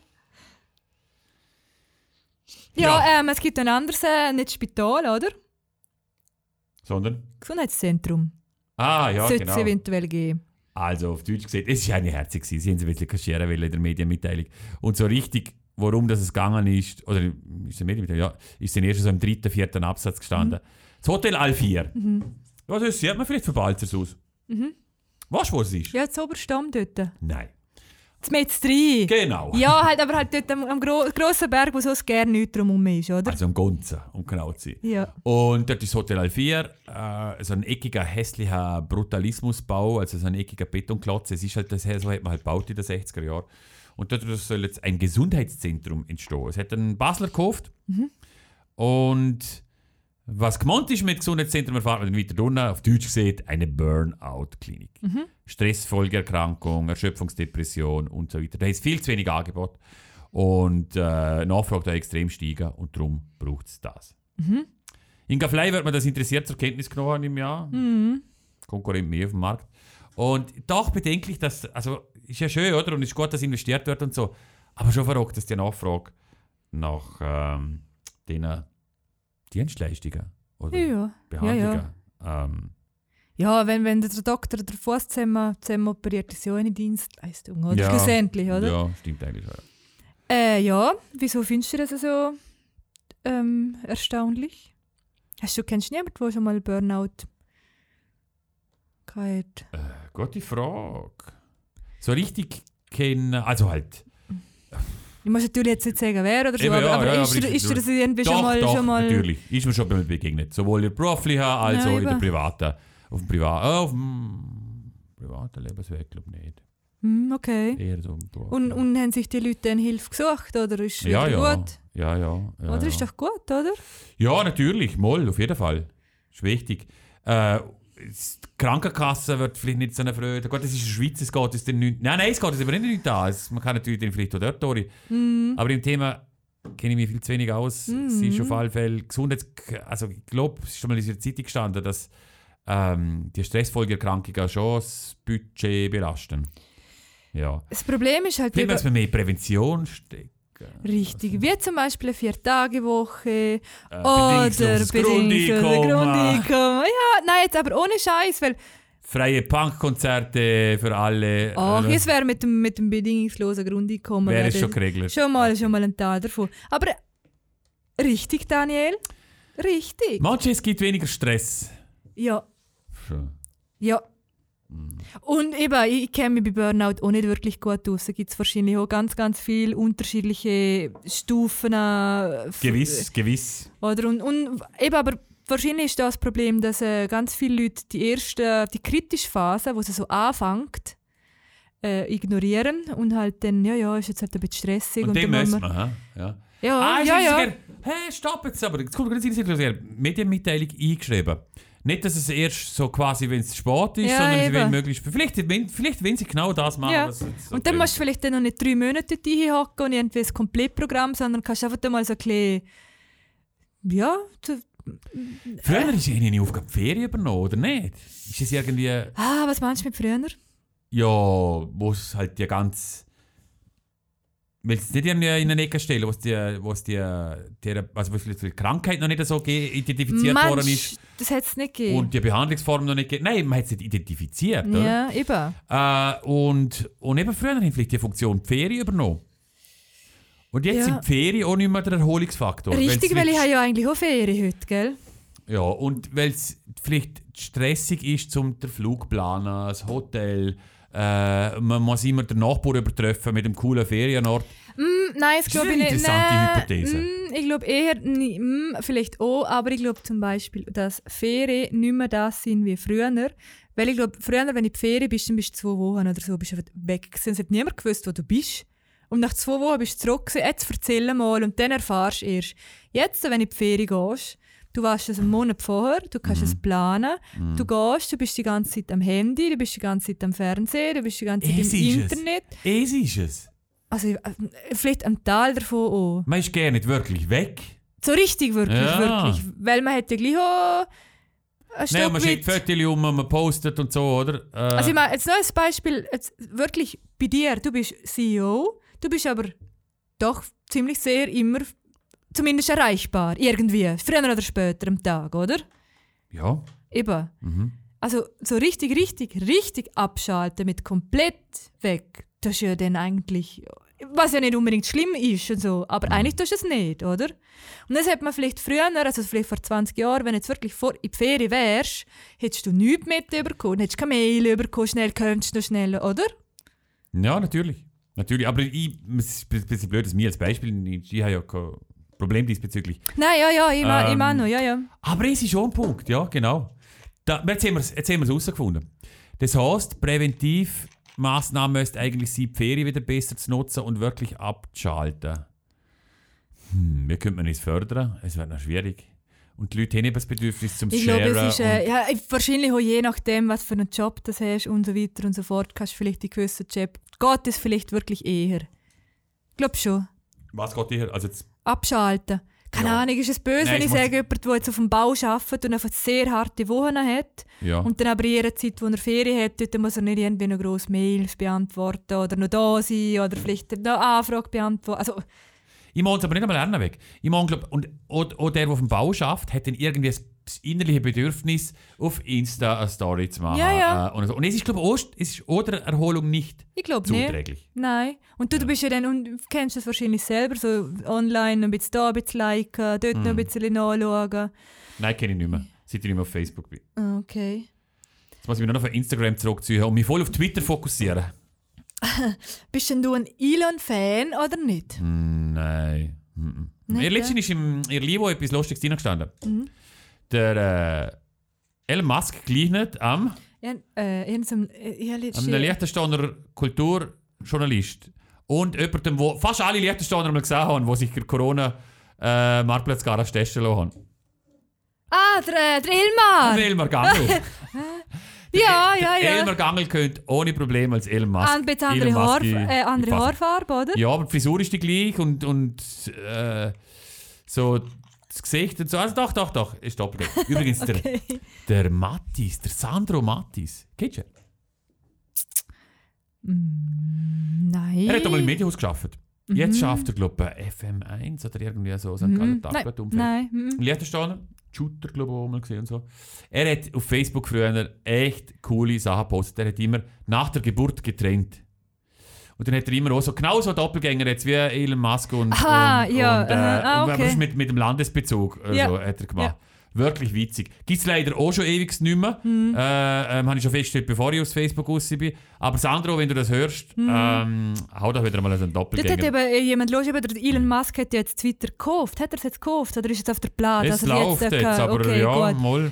[SPEAKER 1] Ja, Ähm, es gibt ein anderes, äh, nicht Spital, oder?
[SPEAKER 2] Sondern?
[SPEAKER 1] Gesundheitszentrum.
[SPEAKER 2] Ah, ja,
[SPEAKER 1] Sollte es
[SPEAKER 2] genau.
[SPEAKER 1] eventuell geben.
[SPEAKER 2] Also auf Deutsch gesagt, es war eine herzig. Sie haben sie ein bisschen kaschieren wollen in der Medienmitteilung. Und so richtig, worum das es gegangen ist, oder ist es Medienmitteilung? Ja, ist dann erst so im dritten, vierten Absatz gestanden. Das Hotel Al4. Ja, das sieht man vielleicht von Balzers aus. Weißt du, wo es ist?
[SPEAKER 1] Ja, das Oberstamm dort.
[SPEAKER 2] Nein.
[SPEAKER 1] Das Metz 3.
[SPEAKER 2] Genau.
[SPEAKER 1] Ja, halt, aber halt dort am, am gro grossen Berg, wo sonst gerne nichts drumherum ist, oder?
[SPEAKER 2] Also am Gonzen, um genau zu sein.
[SPEAKER 1] Ja.
[SPEAKER 2] Und dort ist das Hotel Al4, äh, so ein eckiger, hässlicher Brutalismusbau, also so ein eckiger Betonklotz. Es ist halt das, so hat man halt gebaut in den 60er Jahren. Und dort soll jetzt ein Gesundheitszentrum entstehen. Es hat ein Basler gekauft. Und was gemeint ist mit Gesundheitszentrum, erfahren wir dann weiter drunten. Auf Deutsch gesehen, eine Burnout-Klinik. Stressfolgeerkrankung, Erschöpfungsdepression und so weiter. Da ist viel zu wenig Angebot. Und äh, Nachfrage da extrem steigen und darum braucht es das. In Gaffley wird man das interessiert zur Kenntnis genommen im Jahr. Konkurrent mehr auf dem Markt. Und doch bedenklich, dass, also ist ja schön, oder? Und ist gut, dass investiert wird und so. Aber schon verrückt, dass die Nachfrage nach ähm, den Dienstleistungen oder
[SPEAKER 1] Ja, ja. ja,
[SPEAKER 2] Behandlungen.
[SPEAKER 1] ja.
[SPEAKER 2] Ähm,
[SPEAKER 1] Ja, wenn, wenn der Doktor den Fuß zusammen, zusammen operiert, ist ja eine Dienstleistung, oder?
[SPEAKER 2] Ja.
[SPEAKER 1] Schlussendlich, oder?
[SPEAKER 2] Ja, stimmt eigentlich. Ja.
[SPEAKER 1] Äh, ja, wieso findest du das so ähm, erstaunlich? Hast du, kennst du jemanden, der schon mal Burnout gehabt
[SPEAKER 2] Äh, gute Frage. So richtig kennen, also halt.
[SPEAKER 1] Ich muss natürlich jetzt nicht sagen, wer oder so,
[SPEAKER 2] Eben,
[SPEAKER 1] aber,
[SPEAKER 2] ja,
[SPEAKER 1] aber
[SPEAKER 2] ja,
[SPEAKER 1] ist,
[SPEAKER 2] aber ist-
[SPEAKER 1] ist dir das irgendwie
[SPEAKER 2] doch,
[SPEAKER 1] schon mal...
[SPEAKER 2] doch,
[SPEAKER 1] schon mal
[SPEAKER 2] natürlich. Ist mir schon mal begegnet. Sowohl in beruflichen als
[SPEAKER 1] Ja,
[SPEAKER 2] auch in der privaten. Auf dem, Priva äh, auf dem privaten Lebensweg, glaube ich nicht.
[SPEAKER 1] Hm, okay.
[SPEAKER 2] Eher so.
[SPEAKER 1] Und, und haben sich die Leute dann Hilfe gesucht, oder ist
[SPEAKER 2] ja, ja.
[SPEAKER 1] gut?
[SPEAKER 2] Ja, ja. ja,
[SPEAKER 1] Oder ist doch gut, oder?
[SPEAKER 2] Ja, natürlich, moll, auf jeden Fall. Ist wichtig. Äh, die Krankenkasse wird vielleicht nicht so eine Freude. Gut, das ist in der Schweiz, es geht es dann nicht. Nein, nein, es geht es aber nicht da. Es, man kann natürlich dann vielleicht auch dort durch.
[SPEAKER 1] Mhm.
[SPEAKER 2] Aber im Thema kenne ich mich viel zu wenig aus. Es ist auf alle Fälle Gesundheits... Also ich glaube, es ist schon mal in der Zeitung gestanden, dass ähm, die Stressfolgeerkrankungen schon das Budget belasten. Ja.
[SPEAKER 1] Das Problem ist halt...
[SPEAKER 2] Vielleicht muss man mehr Prävention stecken.
[SPEAKER 1] Richtig, wie zum Beispiel eine Vier-Tage-Woche
[SPEAKER 2] Äh,
[SPEAKER 1] oder
[SPEAKER 2] bedingungsloses Grundeinkommen.
[SPEAKER 1] Ja, nein, jetzt aber ohne Scheiß, weil
[SPEAKER 2] Freie Punkkonzerte für alle.
[SPEAKER 1] ach,
[SPEAKER 2] äh,
[SPEAKER 1] es wäre mit dem, mit dem bedingungslosen Grundeinkommen
[SPEAKER 2] wäre es
[SPEAKER 1] wäre
[SPEAKER 2] schon geregelt.
[SPEAKER 1] schon mal, schon mal ein Teil davon. Aber richtig, Daniel? Richtig.
[SPEAKER 2] Manche, es gibt weniger Stress.
[SPEAKER 1] Ja,
[SPEAKER 2] Schon.
[SPEAKER 1] ja.
[SPEAKER 2] Mhm.
[SPEAKER 1] Und eben, ich, kenne mich bei Burnout auch nicht wirklich gut aus. Da gibt es wahrscheinlich auch ganz, ganz viele unterschiedliche Stufen. äh,
[SPEAKER 2] Gewiss, gewiss.
[SPEAKER 1] Oder? Und, und eben, aber wahrscheinlich ist das Problem, dass äh, ganz viele Leute die erste, die kritische Phase, wo sie so anfängt, äh, ignorieren und halt dann, ja, ja, ist jetzt halt ein bisschen stressig.
[SPEAKER 2] Und den
[SPEAKER 1] dann
[SPEAKER 2] müssen wir. Ja.
[SPEAKER 1] Ja,
[SPEAKER 2] Ah,
[SPEAKER 1] ja, ja.
[SPEAKER 2] Hey, stopp jetzt aber. Jetzt kommt gerade den Sinn, Medienmitteilung eingeschrieben. Nicht, dass es erst so quasi, wenn es spät ist,
[SPEAKER 1] Ja,
[SPEAKER 2] sondern sie
[SPEAKER 1] eben.
[SPEAKER 2] wollen möglichst. Vielleicht, wenn, vielleicht wenn sie genau das machen,
[SPEAKER 1] Ja.
[SPEAKER 2] jetzt
[SPEAKER 1] Und dann musst du vielleicht dann noch nicht drei Monate hinhocken und irgendwie ein Komplettprogramm, sondern kannst einfach mal so ein bisschen, ja, so,
[SPEAKER 2] Früher ist eine Aufgabe die Ferien übernommen, oder nicht? Ist es irgendwie.
[SPEAKER 1] ah, was meinst du mit früher?
[SPEAKER 2] Ja, wo es halt die ganz. Willst du es nicht irgendwie in eine Ecke stellen, wo die, wo es die, die, also wo vielleicht die Krankheit noch nicht so identifiziert worden ist
[SPEAKER 1] Mensch, das hätte es nicht gegeben.
[SPEAKER 2] und die Behandlungsform noch nicht ge- Nein, man hat es nicht identifiziert, oder?
[SPEAKER 1] ja, eben.
[SPEAKER 2] Äh, und, und eben früher haben vielleicht die Funktion die Ferien übernommen. Und jetzt
[SPEAKER 1] Ja.
[SPEAKER 2] sind die Ferien auch nicht mehr der Erholungsfaktor.
[SPEAKER 1] Richtig, weil ich habe ja eigentlich auch Ferien heute, gell?
[SPEAKER 2] Ja, und weil es vielleicht stressig ist, zum den Flug planen, das Hotel, äh, man muss immer den Nachbar übertreffen mit einem coolen Ferienort.
[SPEAKER 1] Mm, nein, das
[SPEAKER 2] ist
[SPEAKER 1] glaube ich
[SPEAKER 2] eine
[SPEAKER 1] nicht.
[SPEAKER 2] interessante Hypothese.
[SPEAKER 1] mm, ich glaube eher, mm, vielleicht auch, aber ich glaube zum Beispiel, dass Ferien nicht mehr das sind wie früher. Weil ich glaube, früher, wenn du in die Ferien bist, dann bist du zwei Wochen oder so bist du weg. gewesen. Es hat niemand gewusst, wo du bist. Und nach zwei Wochen bist du zurück. gewesen. Jetzt erzähl mal und dann erfahrst du erst. Jetzt, wenn du in die Ferien gehst, du weißt es einen Monat vorher, du kannst es planen, du gehst, du bist die ganze Zeit am Handy, du bist die ganze Zeit am Fernsehen, du bist die ganze Zeit
[SPEAKER 2] Es
[SPEAKER 1] im
[SPEAKER 2] ist es.
[SPEAKER 1] Internet.
[SPEAKER 2] Es ist es.
[SPEAKER 1] Also äh, vielleicht ein Teil davon auch.
[SPEAKER 2] Man ist gerne nicht wirklich weg.
[SPEAKER 1] So richtig wirklich,
[SPEAKER 2] Ja.
[SPEAKER 1] wirklich. Weil man hätte gleich auch ein
[SPEAKER 2] Nein,
[SPEAKER 1] Stück
[SPEAKER 2] man schickt
[SPEAKER 1] weit...
[SPEAKER 2] Fotos um, man postet und so, oder? Äh,
[SPEAKER 1] Also ich meine, jetzt noch ein Beispiel, jetzt wirklich bei dir, du bist CEO, du bist aber doch ziemlich sehr immer, zumindest erreichbar, irgendwie, früher oder später am Tag, oder?
[SPEAKER 2] ja.
[SPEAKER 1] Eben.
[SPEAKER 2] Mhm.
[SPEAKER 1] Also so richtig, richtig, richtig abschalten mit komplett weg, das ist ja dann eigentlich, was ja nicht unbedingt schlimm ist und so, aber eigentlich tust du es nicht, oder? Und das hat man vielleicht früher, also vielleicht vor 20 Jahren, wenn du jetzt wirklich vor, in die Ferien wärst, hättest du nichts mitbekommen, hättest keine Mail bekommen, schnell könntest du schnell, oder?
[SPEAKER 2] Ja, natürlich. Natürlich. Aber ich, es ist ein bisschen blöd, dass mir als Beispiel, ich, ich habe ja kein Problem diesbezüglich.
[SPEAKER 1] Nein, ja, ja, ich, mein, ich
[SPEAKER 2] Ähm,
[SPEAKER 1] meine noch, ja, ja.
[SPEAKER 2] Aber es ist schon ein Punkt, ja, genau. Da, jetzt haben wir es herausgefunden. Das heisst, Präventivmaßnahmen müsste eigentlich sein, die Ferien wieder besser zu nutzen und wirklich abzuschalten. Hm, wie könnte man das fördern? Es wird noch schwierig. Und die Leute haben eben das Bedürfnis zum
[SPEAKER 1] Ich glaube,
[SPEAKER 2] Sharen.
[SPEAKER 1] es ist äh, ja, wahrscheinlich auch je nachdem, was für einen Job du hast und so weiter und so fort, kannst du vielleicht die gewissen Job, geht es vielleicht wirklich eher. Ich glaube schon.
[SPEAKER 2] was geht hier? Also jetzt,
[SPEAKER 1] abschalten. Keine
[SPEAKER 2] Ja.
[SPEAKER 1] Ahnung, ist es böse,
[SPEAKER 2] Nein,
[SPEAKER 1] wenn
[SPEAKER 2] ich
[SPEAKER 1] ich sage, jemand, der jetzt auf dem Bau arbeitet und einfach sehr harte Wochen hat
[SPEAKER 2] ja.
[SPEAKER 1] und dann aber ihrer Zeit, wo er Ferien hat, dort muss er nicht irgendwie noch grosse Mails beantworten oder noch da sein oder vielleicht noch Anfrage beantworten. Also,
[SPEAKER 2] Ich mache es aber nicht einmal lernen weg. Ich mache, glaub, und auch, auch der, der auf dem Bau schafft, hat dann irgendwie das innerliche Bedürfnis, auf Insta eine Story zu machen.
[SPEAKER 1] Ja, ja.
[SPEAKER 2] Äh, und, so. und es ist, glaube ich, es ist auch der Erholung nicht
[SPEAKER 1] ich nicht.
[SPEAKER 2] zuträglich.
[SPEAKER 1] Nein. Und du, du bist ja dann, und kennst das wahrscheinlich selber, so online ein bisschen da, ein bisschen liken, dort
[SPEAKER 2] Mhm.
[SPEAKER 1] noch ein bisschen nachschauen.
[SPEAKER 2] Nein, kenne ich nicht mehr. Seit ich nicht mehr auf Facebook bin.
[SPEAKER 1] Ah, Okay.
[SPEAKER 2] Jetzt muss ich mich nur noch auf Instagram zurückziehen und mich voll auf Twitter fokussieren. <laughs>
[SPEAKER 1] Bist denn du ein Elon-Fan oder nicht?
[SPEAKER 2] Hm, nein. Mhm.
[SPEAKER 1] Nicht,
[SPEAKER 2] Ja, Letztens ist im in Livo etwas Lustiges reingestanden. Der äh, Elon Musk gleichnet am,
[SPEAKER 1] Ja, äh, irgendeinem, äh,
[SPEAKER 2] am Liechtensteiner Kulturjournalist. Und jemandem, wo fast alle Liechtensteiner mal gesehen haben, die sich der Corona äh, Marktplatz gar testen lassen haben.
[SPEAKER 1] Ah, der, äh, der Ilmar!
[SPEAKER 2] Der Elmar Gangel. <laughs>
[SPEAKER 1] ja, ja, ja.
[SPEAKER 2] Elmar Gangel könnte ohne Probleme als Elon Musk.
[SPEAKER 1] Ein bisschen andere,
[SPEAKER 2] Elon
[SPEAKER 1] Haar, äh, andere. Haarfarbe, oder?
[SPEAKER 2] Ja, aber die Frisur ist die gleich und, und äh, so das Gesicht und so. Also doch, doch, doch, ist doppelt. <laughs> Übrigens,
[SPEAKER 1] Okay.
[SPEAKER 2] der, der Mattis, der Sandro Mattis, kennst du? ihn?
[SPEAKER 1] Nein.
[SPEAKER 2] Er hat doch mal im Medienhaus geschafft. Jetzt schafft er, glaube ich, bei FM1 oder irgendwie so, so ein
[SPEAKER 1] Mhm.
[SPEAKER 2] kalter
[SPEAKER 1] Nein, nein. mhm.
[SPEAKER 2] Liechtensteiner, Shooter, glaube ich, auch mal gesehen und so. Er hat auf Facebook früher echt coole Sachen gepostet. Er hat immer nach der Geburt getrennt. Und dann hat er immer auch so, genau so Doppelgänger jetzt wie Elon Musk und,
[SPEAKER 1] Aha,
[SPEAKER 2] und,
[SPEAKER 1] ja,
[SPEAKER 2] und, äh,
[SPEAKER 1] ah,
[SPEAKER 2] und
[SPEAKER 1] okay.
[SPEAKER 2] aber mit, mit dem Landesbezug also,
[SPEAKER 1] Ja,
[SPEAKER 2] hat er gemacht. Wirklich witzig. Gibt es leider auch schon ewig nicht mehr.
[SPEAKER 1] Mhm.
[SPEAKER 2] Äh, ähm, Habe ich schon festgestellt, bevor ich auf Facebook raus bin. Aber Sandro, wenn du das hörst, ähm, hau doch wieder mal einen
[SPEAKER 1] Mhm. Dort hat
[SPEAKER 2] Doppelgänger.
[SPEAKER 1] eben äh, jemand los, eben Elon Musk hat ja jetzt Twitter gekauft. Hat er es jetzt gekauft oder ist es auf der Plan?
[SPEAKER 2] Es läuft jetzt,
[SPEAKER 1] äh,
[SPEAKER 2] aber
[SPEAKER 1] okay,
[SPEAKER 2] ja,
[SPEAKER 1] gut.
[SPEAKER 2] mal.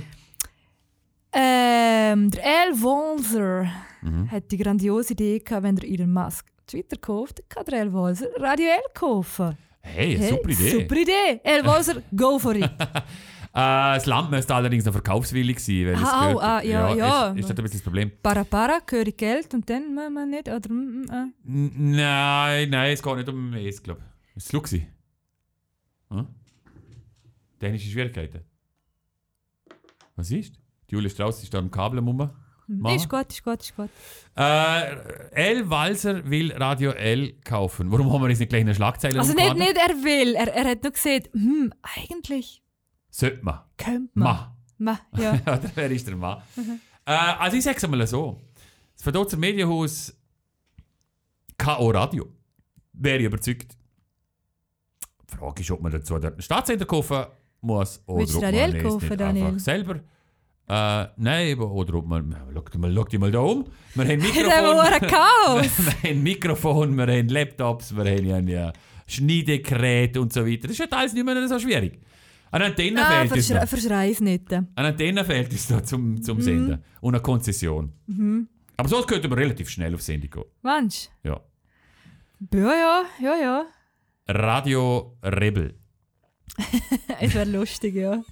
[SPEAKER 1] Ähm, der Al Walser
[SPEAKER 2] Mhm.
[SPEAKER 1] hat die grandiose Idee gehabt, wenn der Elon Musk Twitter kauft, kann der Al Walser Radio L kaufen.
[SPEAKER 2] Hey,
[SPEAKER 1] Hey,
[SPEAKER 2] super Idee.
[SPEAKER 1] Super Idee. Al Walser, go for it. <laughs>
[SPEAKER 2] Äh, das Land müsste allerdings noch verkaufswillig sein. Weil es
[SPEAKER 1] Ah,
[SPEAKER 2] gehört,
[SPEAKER 1] ah, ja, ja.
[SPEAKER 2] Ist, ist das ein bisschen das Problem?
[SPEAKER 1] Para para, höre ich Geld und dann machen wir nicht. Oder, mm, mm.
[SPEAKER 2] N nein, nein, es geht nicht um es, glaube ich. Es ist Luxi. Hm? Technische Schwierigkeiten. Was ist? Die Julia Strauss ist da am Kabel am Machen.
[SPEAKER 1] Ist gut, ist gut, ist gut.
[SPEAKER 2] Äh, L. Walser will Radio L kaufen. Warum haben wir jetzt nicht gleich eine Schlagzeile
[SPEAKER 1] Also nicht, nicht er will, er, er hat nur gesehen, hm, eigentlich
[SPEAKER 2] Sollte man.
[SPEAKER 1] könnte man.
[SPEAKER 2] Ma.
[SPEAKER 1] Ma, ja. <laughs>
[SPEAKER 2] ja, wäre ist der Mann. Äh, also ich sage es mal so. Das Verdotzer Medienhaus K.O. Radio wäre ich überzeugt. Die Frage ist, ob man dazu dort einen Staatssender kaufen muss oder
[SPEAKER 1] Willst
[SPEAKER 2] ob man es nicht
[SPEAKER 1] Daniel?
[SPEAKER 2] einfach selber... Äh, nein, oder ob man... Schau mal, schau dich mal da um. Wir haben <laughs> Mikrofon,
[SPEAKER 1] Chaos. <laughs>
[SPEAKER 2] wir haben Mikrofon, wir haben Laptops, wir haben ja, Schneidekräte und so weiter. Das ist halt alles nicht mehr so schwierig. Eine Antenne
[SPEAKER 1] Ah,
[SPEAKER 2] fehlt uns noch.
[SPEAKER 1] verschrei es nicht.
[SPEAKER 2] Eine Antenne fehlt uns noch zum,
[SPEAKER 1] Mhm.
[SPEAKER 2] zum Senden. Und eine Konzession. Aber sonst könnte man relativ schnell auf Sendung gehen.
[SPEAKER 1] Mensch.
[SPEAKER 2] Ja.
[SPEAKER 1] Ja, ja, ja, ja.
[SPEAKER 2] Radio Rebel. <laughs>
[SPEAKER 1] Es wäre lustig, ja.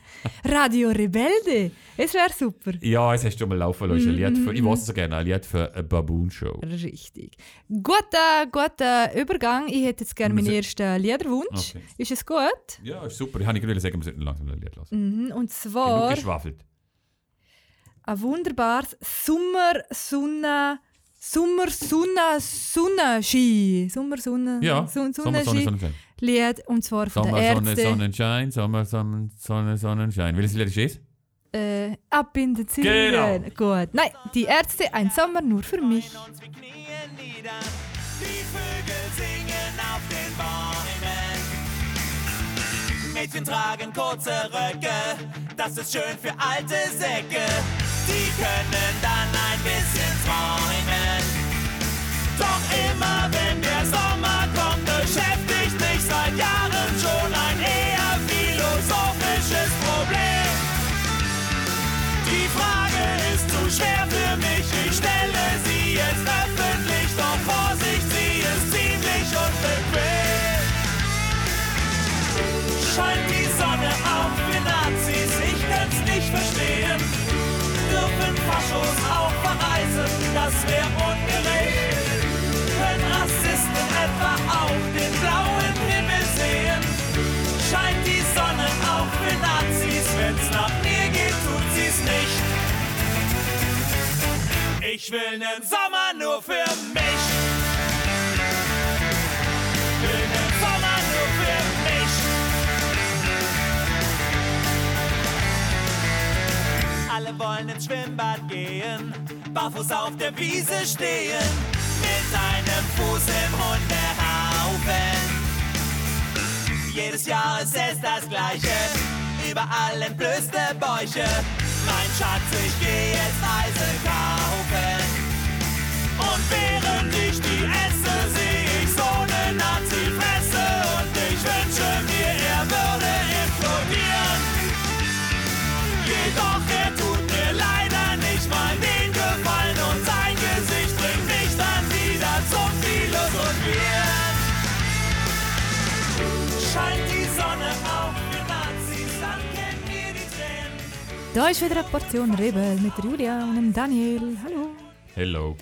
[SPEAKER 1] Radio Rebelde. Es wäre super.
[SPEAKER 2] Ja, es hast du schon mal laufen lassen. Lied für, ich weiß es so gerne, ein Lied für eine Baboon Show.
[SPEAKER 1] Richtig. Guter, guter Übergang. Ich hätte jetzt gerne meinen ersten Liederwunsch.
[SPEAKER 2] Okay.
[SPEAKER 1] Ist es gut?
[SPEAKER 2] Ja, ist super. Ich habe gerade sagen, wir sollten langsam ein Lied hören.
[SPEAKER 1] Mhm. Und
[SPEAKER 2] Genug
[SPEAKER 1] zwar
[SPEAKER 2] geschwafelt.
[SPEAKER 1] ein wunderbares Sommer, Sonne, Sommer, Sonne, Sonnenski. Sommer, Sonne,
[SPEAKER 2] Ja,
[SPEAKER 1] Son
[SPEAKER 2] Sonne,
[SPEAKER 1] Sonnenski.
[SPEAKER 2] Sonnenschein.
[SPEAKER 1] Lied. Und zwar von
[SPEAKER 2] Sommer,
[SPEAKER 1] der
[SPEAKER 2] Sonne,
[SPEAKER 1] Ärzte.
[SPEAKER 2] Sonnenschein. Sommer, Sonne, Sonne, Sonnenschein. Welches Lied ist es?
[SPEAKER 1] Äh, ab in den Zügen.
[SPEAKER 2] Genau.
[SPEAKER 1] Gut. Nein, die Ärzte, ein Sommer nur für mich.
[SPEAKER 3] Die Vögel singen auf den Bäumen. Mädchen tragen kurze Röcke, das ist schön für alte Säcke. Die können dann ein bisschen träumen. Doch immer wenn der Sommer kommt, beschäftigt mich seit Jahren schon ein eher philosophisches Problem. Die Frage ist zu schwer für mich, ich stelle sie jetzt öffentlich, doch Vorsicht, sie ist ziemlich unbequem. Scheint die Sonne auf für Nazis, Faschos auch verreisen, das wär ungerecht. Können Rassisten etwa auch den blauen Himmel sehen? Scheint die Sonne auch für Nazis, wenn's nach mir geht, tut sie's nicht. Ich will nen Sommer nur für mich. Wollen ins Schwimmbad gehen, barfuß auf der Wiese stehen, mit einem Fuß im Hundehaufen. Jedes Jahr ist es das Gleiche, überall entblößte Bäuche. Mein Schatz, ich geh jetzt Eisen kaufen. Und während ich die esse, seh
[SPEAKER 1] Da ist wieder eine Portion Rebel mit Julia und dem Daniel. Hallo.
[SPEAKER 2] Hello.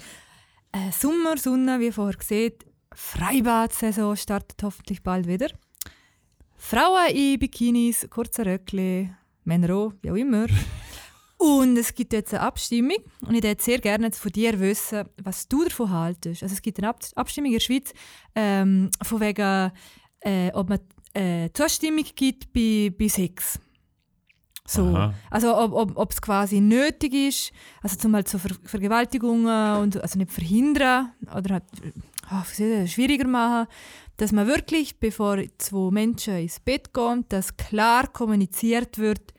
[SPEAKER 1] Äh, Sommer, Sonne, wie vorher gesehen. Freibad-Saison startet hoffentlich bald wieder. Frauen in Bikinis, kurze Röckli, Männer auch, wie auch immer. <laughs> Und es gibt jetzt eine Abstimmung und ich würde sehr gerne jetzt von dir wissen, was du davon haltest. Also es gibt eine Ab Abstimmung in der Schweiz ähm, von wegen, äh, ob man äh, Zustimmung gibt bei, bei Sex. So.
[SPEAKER 2] Aha.
[SPEAKER 1] Also ob, ob, ob es quasi nötig ist, also zum Beispiel so Ver Vergewaltigungen und also nicht verhindern oder halt, oh, schwieriger machen, dass man wirklich, bevor zwei Menschen ins Bett gehen, dass klar kommuniziert wird,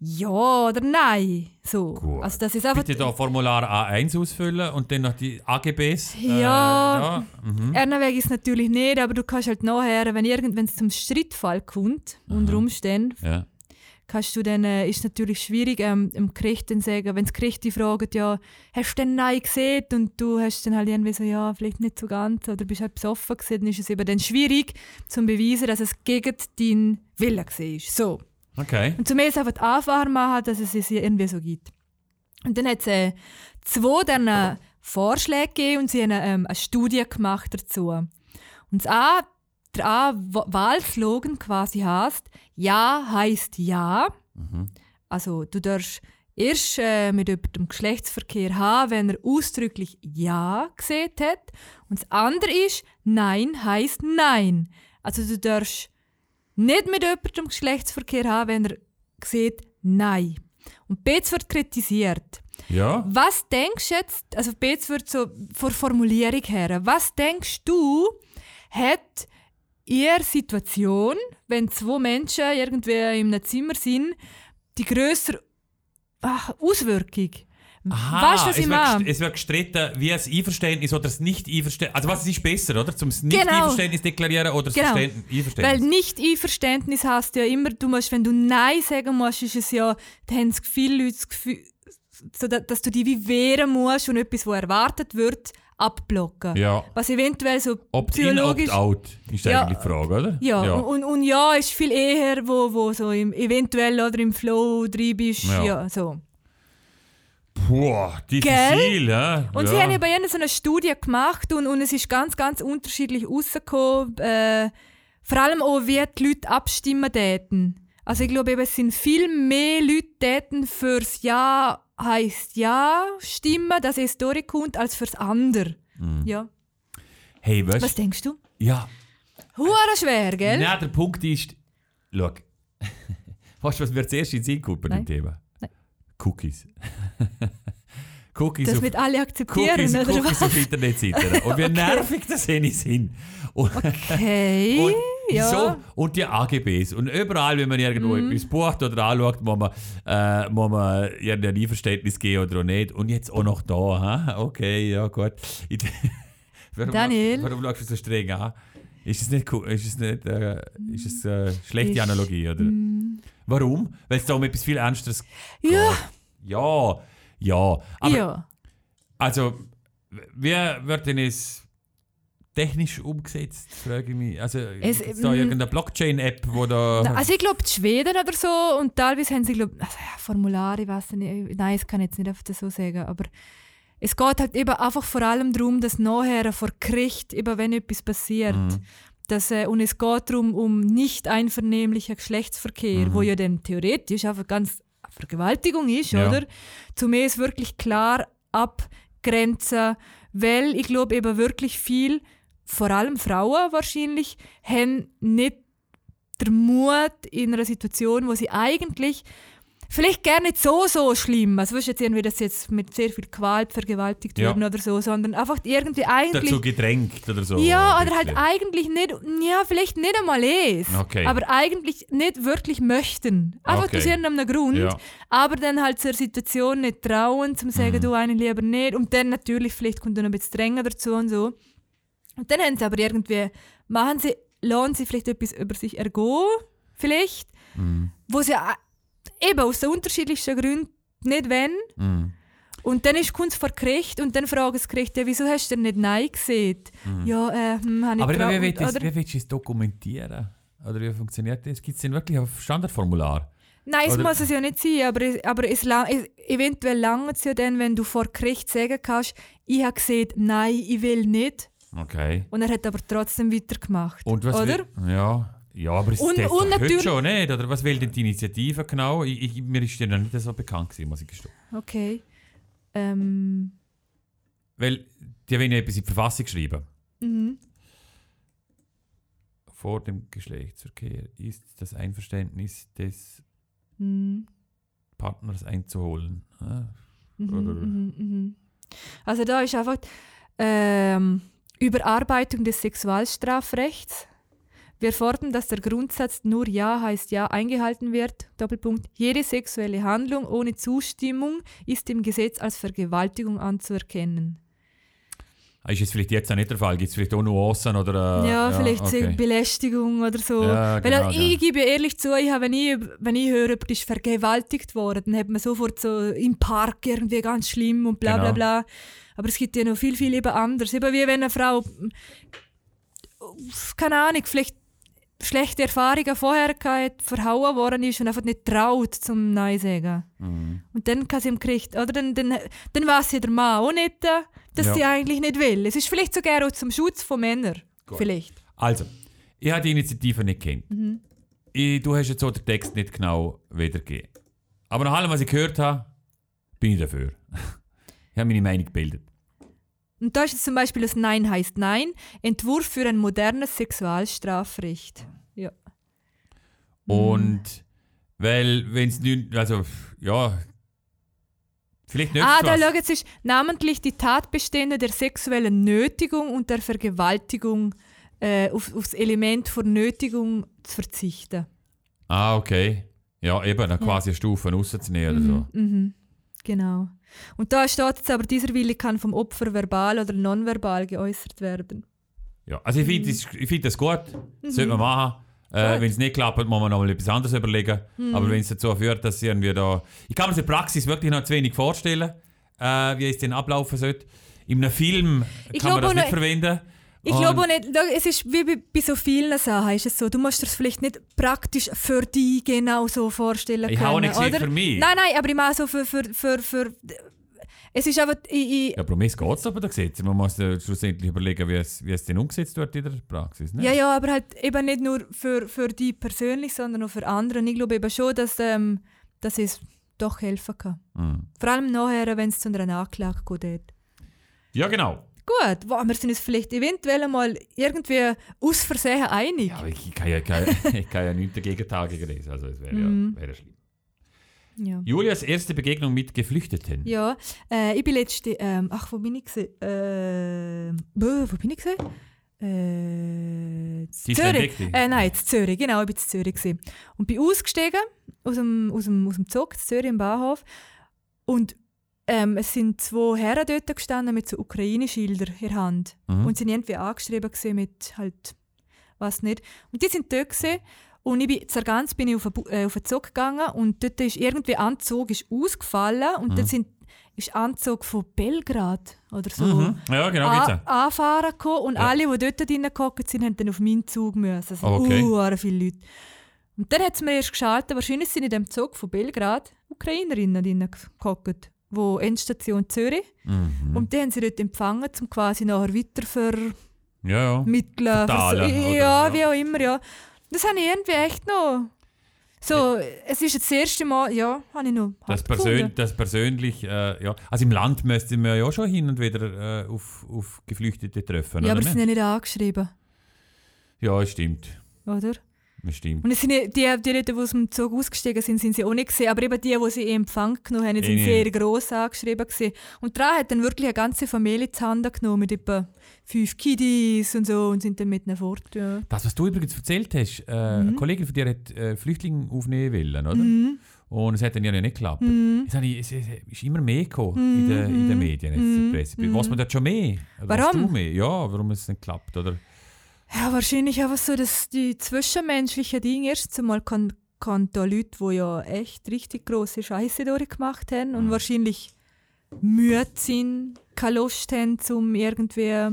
[SPEAKER 1] ja oder nein. So.
[SPEAKER 2] Gut.
[SPEAKER 1] Also das ist einfach
[SPEAKER 2] Bitte da Formular A1 ausfüllen und dann noch die AGBs.
[SPEAKER 1] Ja.
[SPEAKER 2] Äh, ja. Mhm.
[SPEAKER 1] Ernaweg ist natürlich nicht, aber du kannst halt nachher, wenn es zum Streitfall kommt, unter Umständen,
[SPEAKER 2] ja.
[SPEAKER 1] Kannst du dann, äh, ist natürlich schwierig, ähm, dem Gericht dann sagen, wenn das Gericht dich fragt, ja, hast du denn Nein gesehen? Und du hast dann halt irgendwie so, ja, vielleicht nicht so ganz, oder bist halt besoffen gewesen, dann ist es eben dann schwierig, zu beweisen, dass es gegen deinen Willen war. So.
[SPEAKER 2] Okay.
[SPEAKER 1] Und zumindest einfach einfacher machen, dass es es irgendwie so gibt. Und dann hat es äh, zwei dann, äh, Vorschläge gegeben und sie haben ähm, eine Studie gemacht dazu. Und das A, der A-Wahlslogan quasi heißt Ja heißt Ja. Also du darfst erst äh, mit jemandem Geschlechtsverkehr haben, wenn er ausdrücklich Ja gesehen hat. Und das andere ist Nein heißt Nein. Also du darfst nicht mit jemandem Geschlechtsverkehr haben, wenn er sieht Nein. Und Betz wird kritisiert.
[SPEAKER 2] Ja.
[SPEAKER 1] Was denkst du jetzt, also Betz wird so von Formulierung her, was denkst du, hat ihr Situation, wenn zwei Menschen irgendwie in einem Zimmer sind, die größere Auswirkung?
[SPEAKER 2] Aha,
[SPEAKER 1] Weißt was
[SPEAKER 2] es
[SPEAKER 1] ich
[SPEAKER 2] wird,
[SPEAKER 1] meine?
[SPEAKER 2] es wird gestritten, wie das Einverständnis oder das Nicht-Einverständnis. Also, was ist besser, oder? Zum
[SPEAKER 1] Genau.
[SPEAKER 2] Nicht-Einverständnis deklarieren oder das
[SPEAKER 1] Genau.
[SPEAKER 2] Verständ-
[SPEAKER 1] Weil
[SPEAKER 2] Einverständnis?
[SPEAKER 1] nicht Einverständnis hast ja immer, du musst, wenn du Nein sagen musst, ist es ja, dann haben viele Leute das Gefühl, so, da- dass du dich wie wehren musst und etwas, was erwartet wird, abblocken.
[SPEAKER 2] Ja.
[SPEAKER 1] Was eventuell so
[SPEAKER 2] Opt-in,
[SPEAKER 1] psychologisch...
[SPEAKER 2] Opt-out ist
[SPEAKER 1] Ja.
[SPEAKER 2] eigentlich die Frage, oder?
[SPEAKER 1] Ja, Und, und ja ist viel eher, wo, wo so im, eventuell oder im Flow drin bist.
[SPEAKER 2] Ja.
[SPEAKER 1] Ja. so.
[SPEAKER 2] Puh, diffizil, ja.
[SPEAKER 1] Und
[SPEAKER 2] ja.
[SPEAKER 1] sie haben ja bei ihnen so eine Studie gemacht und, und es ist ganz, ganz unterschiedlich rausgekommen. Äh, vor allem auch, wie die Leute abstimmen täten. Also ich glaube, eben, es sind viel mehr Leute täten fürs Ja heisst Ja stimmen, dass es durchkommt, als fürs Andere.
[SPEAKER 2] Mhm.
[SPEAKER 1] Ja.
[SPEAKER 2] Hey, weißt
[SPEAKER 1] Was denkst du?
[SPEAKER 2] Ja,
[SPEAKER 1] Hure schwer, gell?
[SPEAKER 2] Nein, der Punkt ist, schau, <laughs> weißt du, was mir zuerst in den Sinn kommt bei dem. Thema?
[SPEAKER 1] Nein.
[SPEAKER 2] Cookies. <laughs> Cookies
[SPEAKER 1] Das
[SPEAKER 2] auf,
[SPEAKER 1] wird alle akzeptieren,
[SPEAKER 2] Cookies,
[SPEAKER 1] oder
[SPEAKER 2] Cookies
[SPEAKER 1] was?
[SPEAKER 2] auf Internetseiten. Und wie <laughs> nervig das eine sind. Und,
[SPEAKER 1] Okay,
[SPEAKER 2] und,
[SPEAKER 1] ja.
[SPEAKER 2] so, und die AGBs. Und überall, wenn man irgendwo
[SPEAKER 1] Mhm.
[SPEAKER 2] etwas bucht oder anschaut, muss man, äh, muss man irgendein Einverständnis geben oder auch nicht. Und jetzt auch noch da. Ha? Okay, ja gut. Ich, <laughs> warum,
[SPEAKER 1] Daniel?
[SPEAKER 2] Warum schaust du so streng an? Ist es nicht, ist es nicht äh, ist es eine schlechte
[SPEAKER 1] Ist-
[SPEAKER 2] Analogie? Oder? Warum? Weil es da um etwas viel Ernsteres
[SPEAKER 1] Ja,
[SPEAKER 2] geht. Ja, ja. Aber
[SPEAKER 1] ja.
[SPEAKER 2] also, wie wird denn es technisch umgesetzt, frage ich mich. Also,
[SPEAKER 1] Es-
[SPEAKER 2] ist da
[SPEAKER 1] mm.
[SPEAKER 2] irgendeine Blockchain-App, wo da...
[SPEAKER 1] Also ich glaube, die Schweden oder so und teilweise haben sie, glaub, also, ja, Formulare, ich weiß nicht, nein, das kann ich jetzt nicht einfach so sagen, aber es geht halt eben einfach vor allem darum, dass nachher vor Gericht, eben wenn etwas passiert,
[SPEAKER 2] Mhm.
[SPEAKER 1] dass, äh, und es geht darum, um nicht einvernehmlichen Geschlechtsverkehr,
[SPEAKER 2] Mhm.
[SPEAKER 1] wo ja dann theoretisch einfach ganz Vergewaltigung ist,
[SPEAKER 2] Ja.
[SPEAKER 1] oder? Zu mir ist wirklich klar abgrenzen, weil ich glaube eben wirklich viel, vor allem Frauen wahrscheinlich, haben nicht der Mut in einer Situation, wo sie eigentlich vielleicht gar nicht so, so schlimm, also weißt jetzt irgendwie, dass sie jetzt mit sehr viel Gewalt vergewaltigt
[SPEAKER 2] Ja.
[SPEAKER 1] werden oder so, sondern einfach irgendwie eigentlich...
[SPEAKER 2] dazu gedrängt oder so.
[SPEAKER 1] Ja,
[SPEAKER 2] ein
[SPEAKER 1] oder halt eigentlich nicht, ja, vielleicht nicht einmal es,
[SPEAKER 2] Okay.
[SPEAKER 1] aber eigentlich nicht wirklich möchten. Einfach
[SPEAKER 2] Okay.
[SPEAKER 1] aus irgendeinem Grund,
[SPEAKER 2] Ja.
[SPEAKER 1] aber dann halt zur Situation nicht trauen, zum sagen,
[SPEAKER 2] Mhm.
[SPEAKER 1] du einen lieber nicht. Und dann natürlich, vielleicht kommt dann ein bisschen strenger dazu und so. Und dann haben sie aber irgendwie, machen sie, lassen sie vielleicht etwas über sich ergehen, vielleicht,
[SPEAKER 2] Mhm.
[SPEAKER 1] wo sie a- eben aus den unterschiedlichsten Gründen nicht wollen.
[SPEAKER 2] Mhm.
[SPEAKER 1] Und dann ist Kunst vor Gericht und dann fragen das Gericht, ja, wieso hast du denn nicht Nein gesehen? Ja, äh, hm, habe ich
[SPEAKER 2] Mhm. Aber wie,
[SPEAKER 1] trau-
[SPEAKER 2] wie, willst du es-
[SPEAKER 1] oder-
[SPEAKER 2] wie willst du es dokumentieren? Oder wie funktioniert das? Gibt es denn wirklich auf Standardformular?
[SPEAKER 1] Nein, es muss es ja nicht sein, aber, es, aber es, lang- es, eventuell langt es ja dann, wenn du vor Gericht sagen kannst, ich habe gesehen, nein, ich will nicht.
[SPEAKER 2] Okay.
[SPEAKER 1] Und er hat aber trotzdem weitergemacht.
[SPEAKER 2] Und was
[SPEAKER 1] oder?
[SPEAKER 2] Will, ja, ja, aber es
[SPEAKER 1] Und-
[SPEAKER 2] ist
[SPEAKER 1] und
[SPEAKER 2] heute
[SPEAKER 1] natürlich-
[SPEAKER 2] schon nicht. Oder was will denn die Initiative genau? Ich, ich, mir ist die noch nicht so bekannt gewesen, muss ich gestehen.
[SPEAKER 1] Okay. Ähm,
[SPEAKER 2] Weil die wollen ja etwas in die Verfassung schreiben.
[SPEAKER 1] mhm.
[SPEAKER 2] Vor dem Geschlechtsverkehr ist das Einverständnis des
[SPEAKER 1] Mhm.
[SPEAKER 2] Partners einzuholen. Ah,
[SPEAKER 1] Mhm, mhm, mhm. Also da ist einfach ähm, Überarbeitung des Sexualstrafrechts. Wir fordern, dass der Grundsatz nur Ja heißt Ja eingehalten wird. Doppelpunkt. Jede sexuelle Handlung ohne Zustimmung ist im Gesetz als Vergewaltigung anzuerkennen.
[SPEAKER 2] Ist jetzt vielleicht jetzt auch nicht der Fall? Gibt es vielleicht auch Nuancen? Oder, äh,
[SPEAKER 1] ja, vielleicht so
[SPEAKER 2] okay.
[SPEAKER 1] Belästigung oder so.
[SPEAKER 2] Ja,
[SPEAKER 1] Weil
[SPEAKER 2] genau,
[SPEAKER 1] ich
[SPEAKER 2] ja.
[SPEAKER 1] gebe ehrlich zu, ich habe, wenn, ich, wenn ich höre, jemand ist vergewaltigt worden, dann hat man sofort so im Park irgendwie ganz schlimm und bla bla
[SPEAKER 2] Genau.
[SPEAKER 1] bla. Aber es gibt ja noch viel, viel eben anders. Eben wie wenn eine Frau, keine Ahnung, vielleicht schlechte Erfahrungen vorher gehabt, verhauen worden ist und einfach nicht traut zum Nein sagen.
[SPEAKER 2] Mhm.
[SPEAKER 1] Und dann kann sie im Gericht, oder? Dann, dann, dann weiß ja der Mann auch nicht, dass
[SPEAKER 2] Ja.
[SPEAKER 1] sie eigentlich nicht will. Es ist vielleicht sogar auch zum Schutz von Männern.
[SPEAKER 2] Gut.
[SPEAKER 1] Vielleicht.
[SPEAKER 2] Also, ich habe die Initiative nicht kennt.
[SPEAKER 1] Mhm.
[SPEAKER 2] Ich, du hast jetzt so den Text nicht genau wiedergegeben. Aber nach allem, was ich gehört habe, bin ich dafür. <laughs> ich habe meine Meinung gebildet.
[SPEAKER 1] Und da ist jetzt zum Beispiel das Nein heißt Nein, Entwurf für ein modernes Sexualstrafrecht. Ja.
[SPEAKER 2] Und weil, wenn es nicht, also, ja, vielleicht
[SPEAKER 1] Ah, da
[SPEAKER 2] was-
[SPEAKER 1] schau jetzt ist namentlich die Tatbestände der sexuellen Nötigung und der Vergewaltigung äh, auf, aufs Element von Nötigung zu verzichten.
[SPEAKER 2] Ah, okay. Ja, eben, dann quasi eine Stufe rauszunehmen oder so.
[SPEAKER 1] Mhm, genau. Und da steht jetzt aber, dieser Wille kann vom Opfer verbal oder nonverbal geäußert werden.
[SPEAKER 2] Ja, also ich
[SPEAKER 1] Mhm.
[SPEAKER 2] finde das, ich find das gut, das sollte man machen. Äh, Wenn es nicht klappt, muss man noch mal etwas anderes überlegen.
[SPEAKER 1] Mhm.
[SPEAKER 2] Aber wenn es dazu führt, dass irgendwie da... Ich kann mir das in der Praxis wirklich noch zu wenig vorstellen, äh, wie es denn ablaufen sollte. In einem Film
[SPEAKER 1] Ich
[SPEAKER 2] kann man das nicht verwenden.
[SPEAKER 1] Ich glaube auch nicht, es ist wie bei, so vielen Sachen, ist es so, du musst dir das vielleicht nicht praktisch für dich genau so vorstellen
[SPEAKER 2] Ich
[SPEAKER 1] können,
[SPEAKER 2] habe auch nicht gesehen für mich.
[SPEAKER 1] Nein, nein, aber ich meine so für, für, für, für es ist einfach, ich, ich,
[SPEAKER 2] Ja, aber um es geht es aber da Gesetz. Man muss äh, schlussendlich überlegen, wie es, wie es denn umgesetzt wird in der Praxis. Ne?
[SPEAKER 1] Ja, ja, aber halt eben nicht nur für, für dich persönlich, sondern auch für andere. Ich glaube eben schon, dass, ähm, dass es doch helfen kann.
[SPEAKER 2] Mhm.
[SPEAKER 1] Vor allem nachher, wenn es zu einer Anklage geht.
[SPEAKER 2] ja, genau.
[SPEAKER 1] Gut, wow, wir sind uns vielleicht eventuell mal irgendwie aus Versehen einig.
[SPEAKER 2] Ja, aber ich kann ja, kann, <laughs> ich kann ja nichts dagegen Tage lesen. Also es wäre
[SPEAKER 1] Mhm.
[SPEAKER 2] ja, wäre schlimm.
[SPEAKER 1] Ja.
[SPEAKER 2] Julias erste Begegnung mit Geflüchteten.
[SPEAKER 1] Ja, äh, ich bin letzte, ähm, ach, wo bin ich gesehen? Äh, wo bin ich gesehen? Äh,
[SPEAKER 2] Sie
[SPEAKER 1] Zürich. Äh, nein, in Zürich, genau, ich bin in Zürich gewesen. Und bin ausgestiegen aus dem, aus dem, aus dem Zug Zürich im Bahnhof und ähm, es sind zwei Herren dort gestanden mit so Ukraine-Schildern in der Hand
[SPEAKER 2] Mhm.
[SPEAKER 1] und sind irgendwie angeschrieben mit halt, was nicht. Und die sind dort gewesen, und ich bin, Zargans bin ich auf den, äh, auf den Zug gegangen und dort ist irgendwie Anzug ist ausgefallen und dort sind, ist Anzug von Belgrad oder so
[SPEAKER 2] Mhm. Ja, genau, auch.
[SPEAKER 1] anfahren gekommen und
[SPEAKER 2] Ja.
[SPEAKER 1] alle, die dort drinnen gehockt sind, haben dann auf meinen Zug müssen. Also,
[SPEAKER 2] Okay.
[SPEAKER 1] uh, viele Leute. Und dann hat es mir erst geschaltet, wahrscheinlich sind in dem Zug von Belgrad Ukrainerinnen drinnen gehockt, wo Endstation Zürich.
[SPEAKER 2] Mhm.
[SPEAKER 1] Und die haben sie dort empfangen, um quasi nachher weiter vermitteln.
[SPEAKER 2] Ja, ja. Verteilen,
[SPEAKER 1] ja?
[SPEAKER 2] Ja.
[SPEAKER 1] wie auch immer, ja. Das habe ich irgendwie echt noch... So, es ist das erste Mal, ja, habe ich noch
[SPEAKER 2] Das, persön das persönlich, äh, ja. Also im Land müssten wir ja schon hin und wieder äh, auf, auf Geflüchtete treffen,
[SPEAKER 1] Ja, aber sie sind ja nicht angeschrieben,
[SPEAKER 2] Ja, stimmt.
[SPEAKER 1] oder?
[SPEAKER 2] Stimmt.
[SPEAKER 1] Und es sind ja- die, die Leute, die aus dem Zug ausgestiegen sind, sind sie auch nicht gesehen. Aber eben die, die sie in Empfang genommen haben, sind
[SPEAKER 2] Eh,
[SPEAKER 1] sehr gross angeschrieben. Gewesen. Und daran hat dann wirklich eine ganze Familie zu Hand genommen mit etwa fünf Kiddies und so und sind dann mit ihnen fort. Ja.
[SPEAKER 2] Das, was du übrigens erzählt hast, äh, eine Kollegin von dir hat äh, Flüchtlinge aufnehmen wollen, oder?
[SPEAKER 1] Mhm.
[SPEAKER 2] Und es hat dann ja nicht geklappt.
[SPEAKER 1] Mhm.
[SPEAKER 2] Es, es, es ist immer mehr gekommen in, den, in den Medien, jetzt der Presse. Was man dort schon mehr? Oder
[SPEAKER 1] Warum?
[SPEAKER 2] mehr? Ja, warum es nicht klappt, oder?
[SPEAKER 1] Ja, wahrscheinlich einfach so, dass die zwischenmenschlichen Dinge erst einmal kann, kann da Leute, die ja echt richtig grosse Scheiße durchgemacht haben und wahrscheinlich müde sind, keine Lust haben, um irgendwie
[SPEAKER 2] Ja,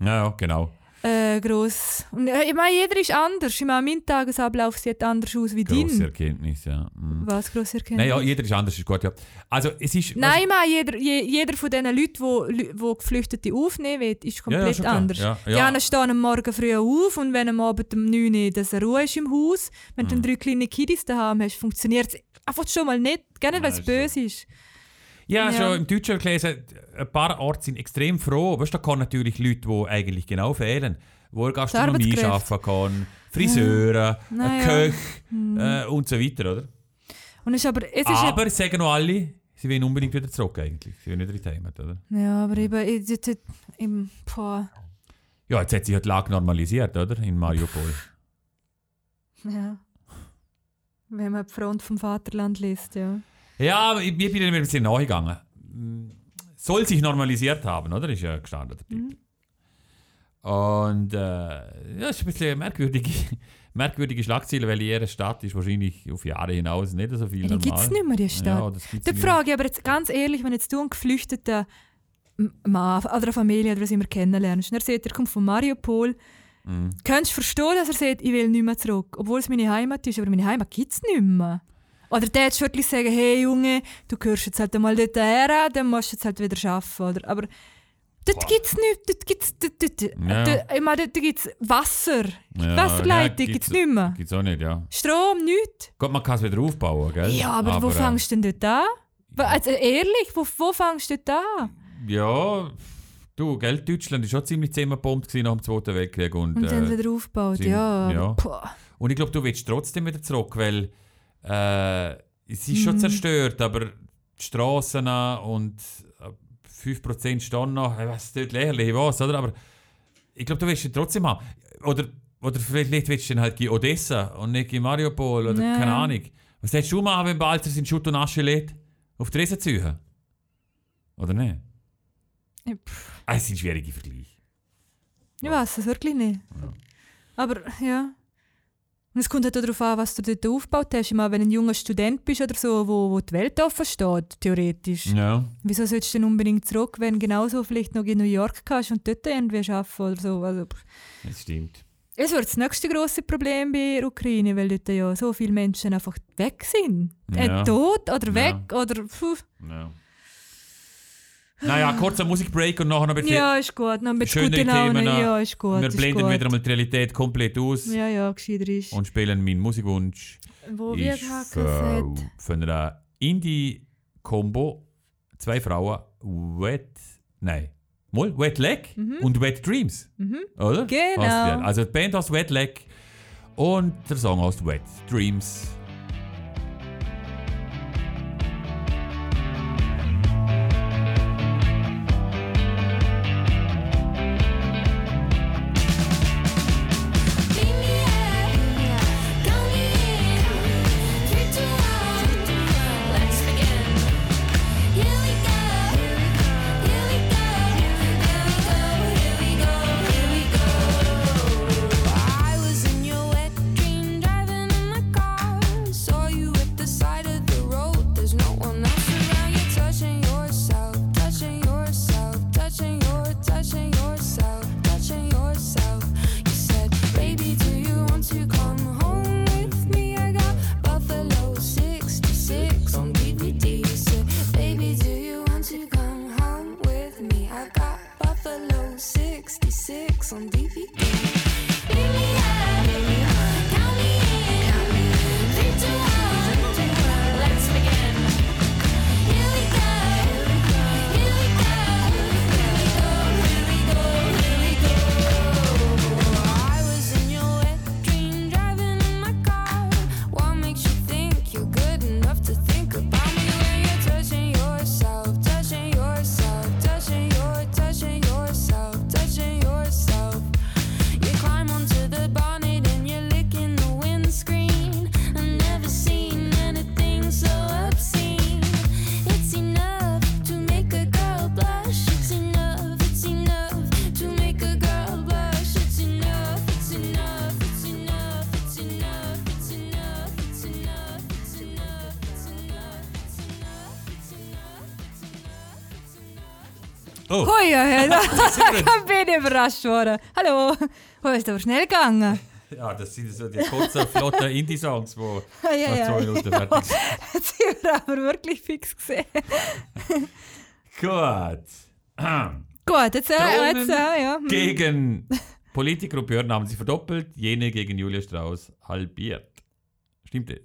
[SPEAKER 2] ja, genau.
[SPEAKER 1] Äh, gross. Und äh, ich meine, jeder ist anders. Ich meine, mein Tagesablauf sieht anders aus wie
[SPEAKER 2] Grosse
[SPEAKER 1] dein.
[SPEAKER 2] Erkenntnis, ja. Mhm.
[SPEAKER 1] Was gross erkennen?
[SPEAKER 2] Nein, ja, jeder ist anders, ist gut, ja. Also, es ist...
[SPEAKER 1] Nein, ich meine, jeder, je, jeder von diesen Leuten, die wo Geflüchtete aufnehmen will, ist
[SPEAKER 2] Ja, ja,
[SPEAKER 1] komplett
[SPEAKER 2] schon klar.
[SPEAKER 1] anders.
[SPEAKER 2] Ja,
[SPEAKER 1] Die
[SPEAKER 2] ja.
[SPEAKER 1] einen stehen am Morgen früh auf und wenn am Abend um 9 Uhr dass eine Ruhe ist im Haus, wenn
[SPEAKER 2] Mhm.
[SPEAKER 1] du drei kleine Kiddies daheim hast, funktioniert es einfach schon mal nicht. Gar nicht, weil es
[SPEAKER 2] ist
[SPEAKER 1] böse ist.
[SPEAKER 2] Ja,
[SPEAKER 1] Ja.
[SPEAKER 2] schon im Deutschen gelesen, ein paar Orte sind extrem froh. Weißt du, da kommen natürlich Leute, die eigentlich genau fehlen. Wo er Gastronomie arbeiten kann, Friseure, ein
[SPEAKER 1] Naja.
[SPEAKER 2] Köch äh, und so weiter, oder?
[SPEAKER 1] Und ist aber, es ist
[SPEAKER 2] Aber es sagen noch alle, sie wollen unbedingt wieder zurück eigentlich. Sie wollen nicht in die Heimat, oder?
[SPEAKER 1] ja, aber eben, ich, im, boah,
[SPEAKER 2] Ja, jetzt hat sich ja die Lage normalisiert, oder? In Mariupol.
[SPEAKER 1] ja. Wenn man die Front vom Vaterland liest, ja.
[SPEAKER 2] Ja, ich, bin dem ein bisschen nachgegangen. Soll sich normalisiert haben, oder? Ist ja gestanden der Titel. Und äh, ja, ist ein bisschen merkwürdige, <laughs> merkwürdige Schlagzeile, weil in ihrer Stadt ist wahrscheinlich auf Jahre hinaus nicht so viel
[SPEAKER 1] Ja, die gibt es nicht mehr, die Stadt.
[SPEAKER 2] Ja, das
[SPEAKER 1] Da frage ich aber jetzt ganz ehrlich, wenn jetzt du einen geflüchteten Mann oder eine Familie oder was immer kennenlernst und er sagt, er kommt von Mariupol,
[SPEAKER 2] Mhm.
[SPEAKER 1] kannst du verstehen, dass er sagt, ich will nicht mehr zurück, obwohl es meine Heimat ist, aber meine Heimat gibt es nicht mehr. Oder der jetzt wirklich sagen, hey Junge, du gehörst jetzt halt einmal dort her, dann musst du jetzt halt wieder arbeiten. Oder? Aber dort gibt es nichts, dort gibt es dort, dort,
[SPEAKER 2] Ja.
[SPEAKER 1] dort, ich meine, dort gibt's Wasser,
[SPEAKER 2] Ja,
[SPEAKER 1] Wasserleitung
[SPEAKER 2] ja,
[SPEAKER 1] gibt es nicht mehr.
[SPEAKER 2] Gibt es auch nicht, ja.
[SPEAKER 1] Strom, nichts.
[SPEAKER 2] Gut, man kann es wieder aufbauen, gell?
[SPEAKER 1] Ja, aber, wo
[SPEAKER 2] äh,
[SPEAKER 1] fängst du denn dort an? Also ehrlich, wo, wo fängst du dort an?
[SPEAKER 2] Ja, du, gell, Deutschland war schon ziemlich zusammengebombt nach dem Zweiten Weltkrieg. Und,
[SPEAKER 1] Und dann
[SPEAKER 2] äh,
[SPEAKER 1] wieder aufgebaut,
[SPEAKER 2] sind-
[SPEAKER 1] ja.
[SPEAKER 2] ja. Und ich glaube, du willst trotzdem wieder zurück, weil äh, es ist schon
[SPEAKER 1] Mhm.
[SPEAKER 2] zerstört, aber die Straßen und äh, 5% stehen noch, ich weiß nicht, lächerlich was, oder? Aber ich glaube, du willst ihn trotzdem haben. Oder, oder vielleicht willst du ihn halt in Odessa und nicht in Mariupol oder
[SPEAKER 1] Ja,
[SPEAKER 2] keine
[SPEAKER 1] ja.
[SPEAKER 2] Ahnung. Was hättest du machen, wenn Balzer in Schutt und Asche lädt? Auf die Riesenzüge? Oder nicht?
[SPEAKER 1] Ja, pff,
[SPEAKER 2] Ah, es sind schwierige Vergleiche.
[SPEAKER 1] Ich weiß es wirklich nicht. Aber ja. Und es kommt halt auch darauf an, was du dort aufgebaut hast. Ich meine, wenn du ein junger Student bist oder so, wo, wo die Welt offen steht, theoretisch.
[SPEAKER 2] Ja.
[SPEAKER 1] Wieso sollst du denn unbedingt zurück, wenn du genauso vielleicht noch in New York kannst und dort irgendwie arbeiten oder so? Also.
[SPEAKER 2] Das stimmt.
[SPEAKER 1] es wird das nächste grosse Problem bei der Ukraine, weil dort ja so viele Menschen einfach weg sind.
[SPEAKER 2] Ja.
[SPEAKER 1] Äh, tot oder
[SPEAKER 2] Ja.
[SPEAKER 1] weg oder... Puh.
[SPEAKER 2] Ja. Naja, kurzer Musikbreak und nachher noch ein bisschen.
[SPEAKER 1] Ja, ist gut. Noch mit guten Laune.
[SPEAKER 2] Themen.
[SPEAKER 1] Ja, ist gut.
[SPEAKER 2] wir
[SPEAKER 1] ist
[SPEAKER 2] blenden
[SPEAKER 1] gut.
[SPEAKER 2] wieder einmal die Realität komplett aus
[SPEAKER 1] Ja, ja, gescheiter ist.
[SPEAKER 2] und spielen meinen Musikwunsch.
[SPEAKER 1] Wo wir
[SPEAKER 2] ist
[SPEAKER 1] gesagt
[SPEAKER 2] für, für eine Indie-Combo zwei Frauen, Wet, nein, mal Wet Leg und Wet Dreams, oder?
[SPEAKER 1] Mhm. Genau.
[SPEAKER 2] Heißt die. Also die Band heißt Wet Leg und der Song heißt Wet Dreams.
[SPEAKER 1] Ja, ja,
[SPEAKER 2] wir- <laughs>
[SPEAKER 1] bin ich überrascht worden. Hallo. Oh, ist aber schnell gegangen.
[SPEAKER 2] ja, das sind so die kurzen, flotten Indie-Songs, die <laughs>
[SPEAKER 1] Ja, ja,
[SPEAKER 2] nach
[SPEAKER 1] ja.
[SPEAKER 2] zwei Minuten fertig sind. <laughs>
[SPEAKER 1] Jetzt sind wir aber wirklich fix gesehen.
[SPEAKER 2] Gut. <clears throat>
[SPEAKER 1] Gut, jetzt, äh, jetzt äh, ja. hm.
[SPEAKER 2] Gegen Politiker und Behörden haben sie verdoppelt, jene gegen Julia Strauss halbiert. Stimmt das?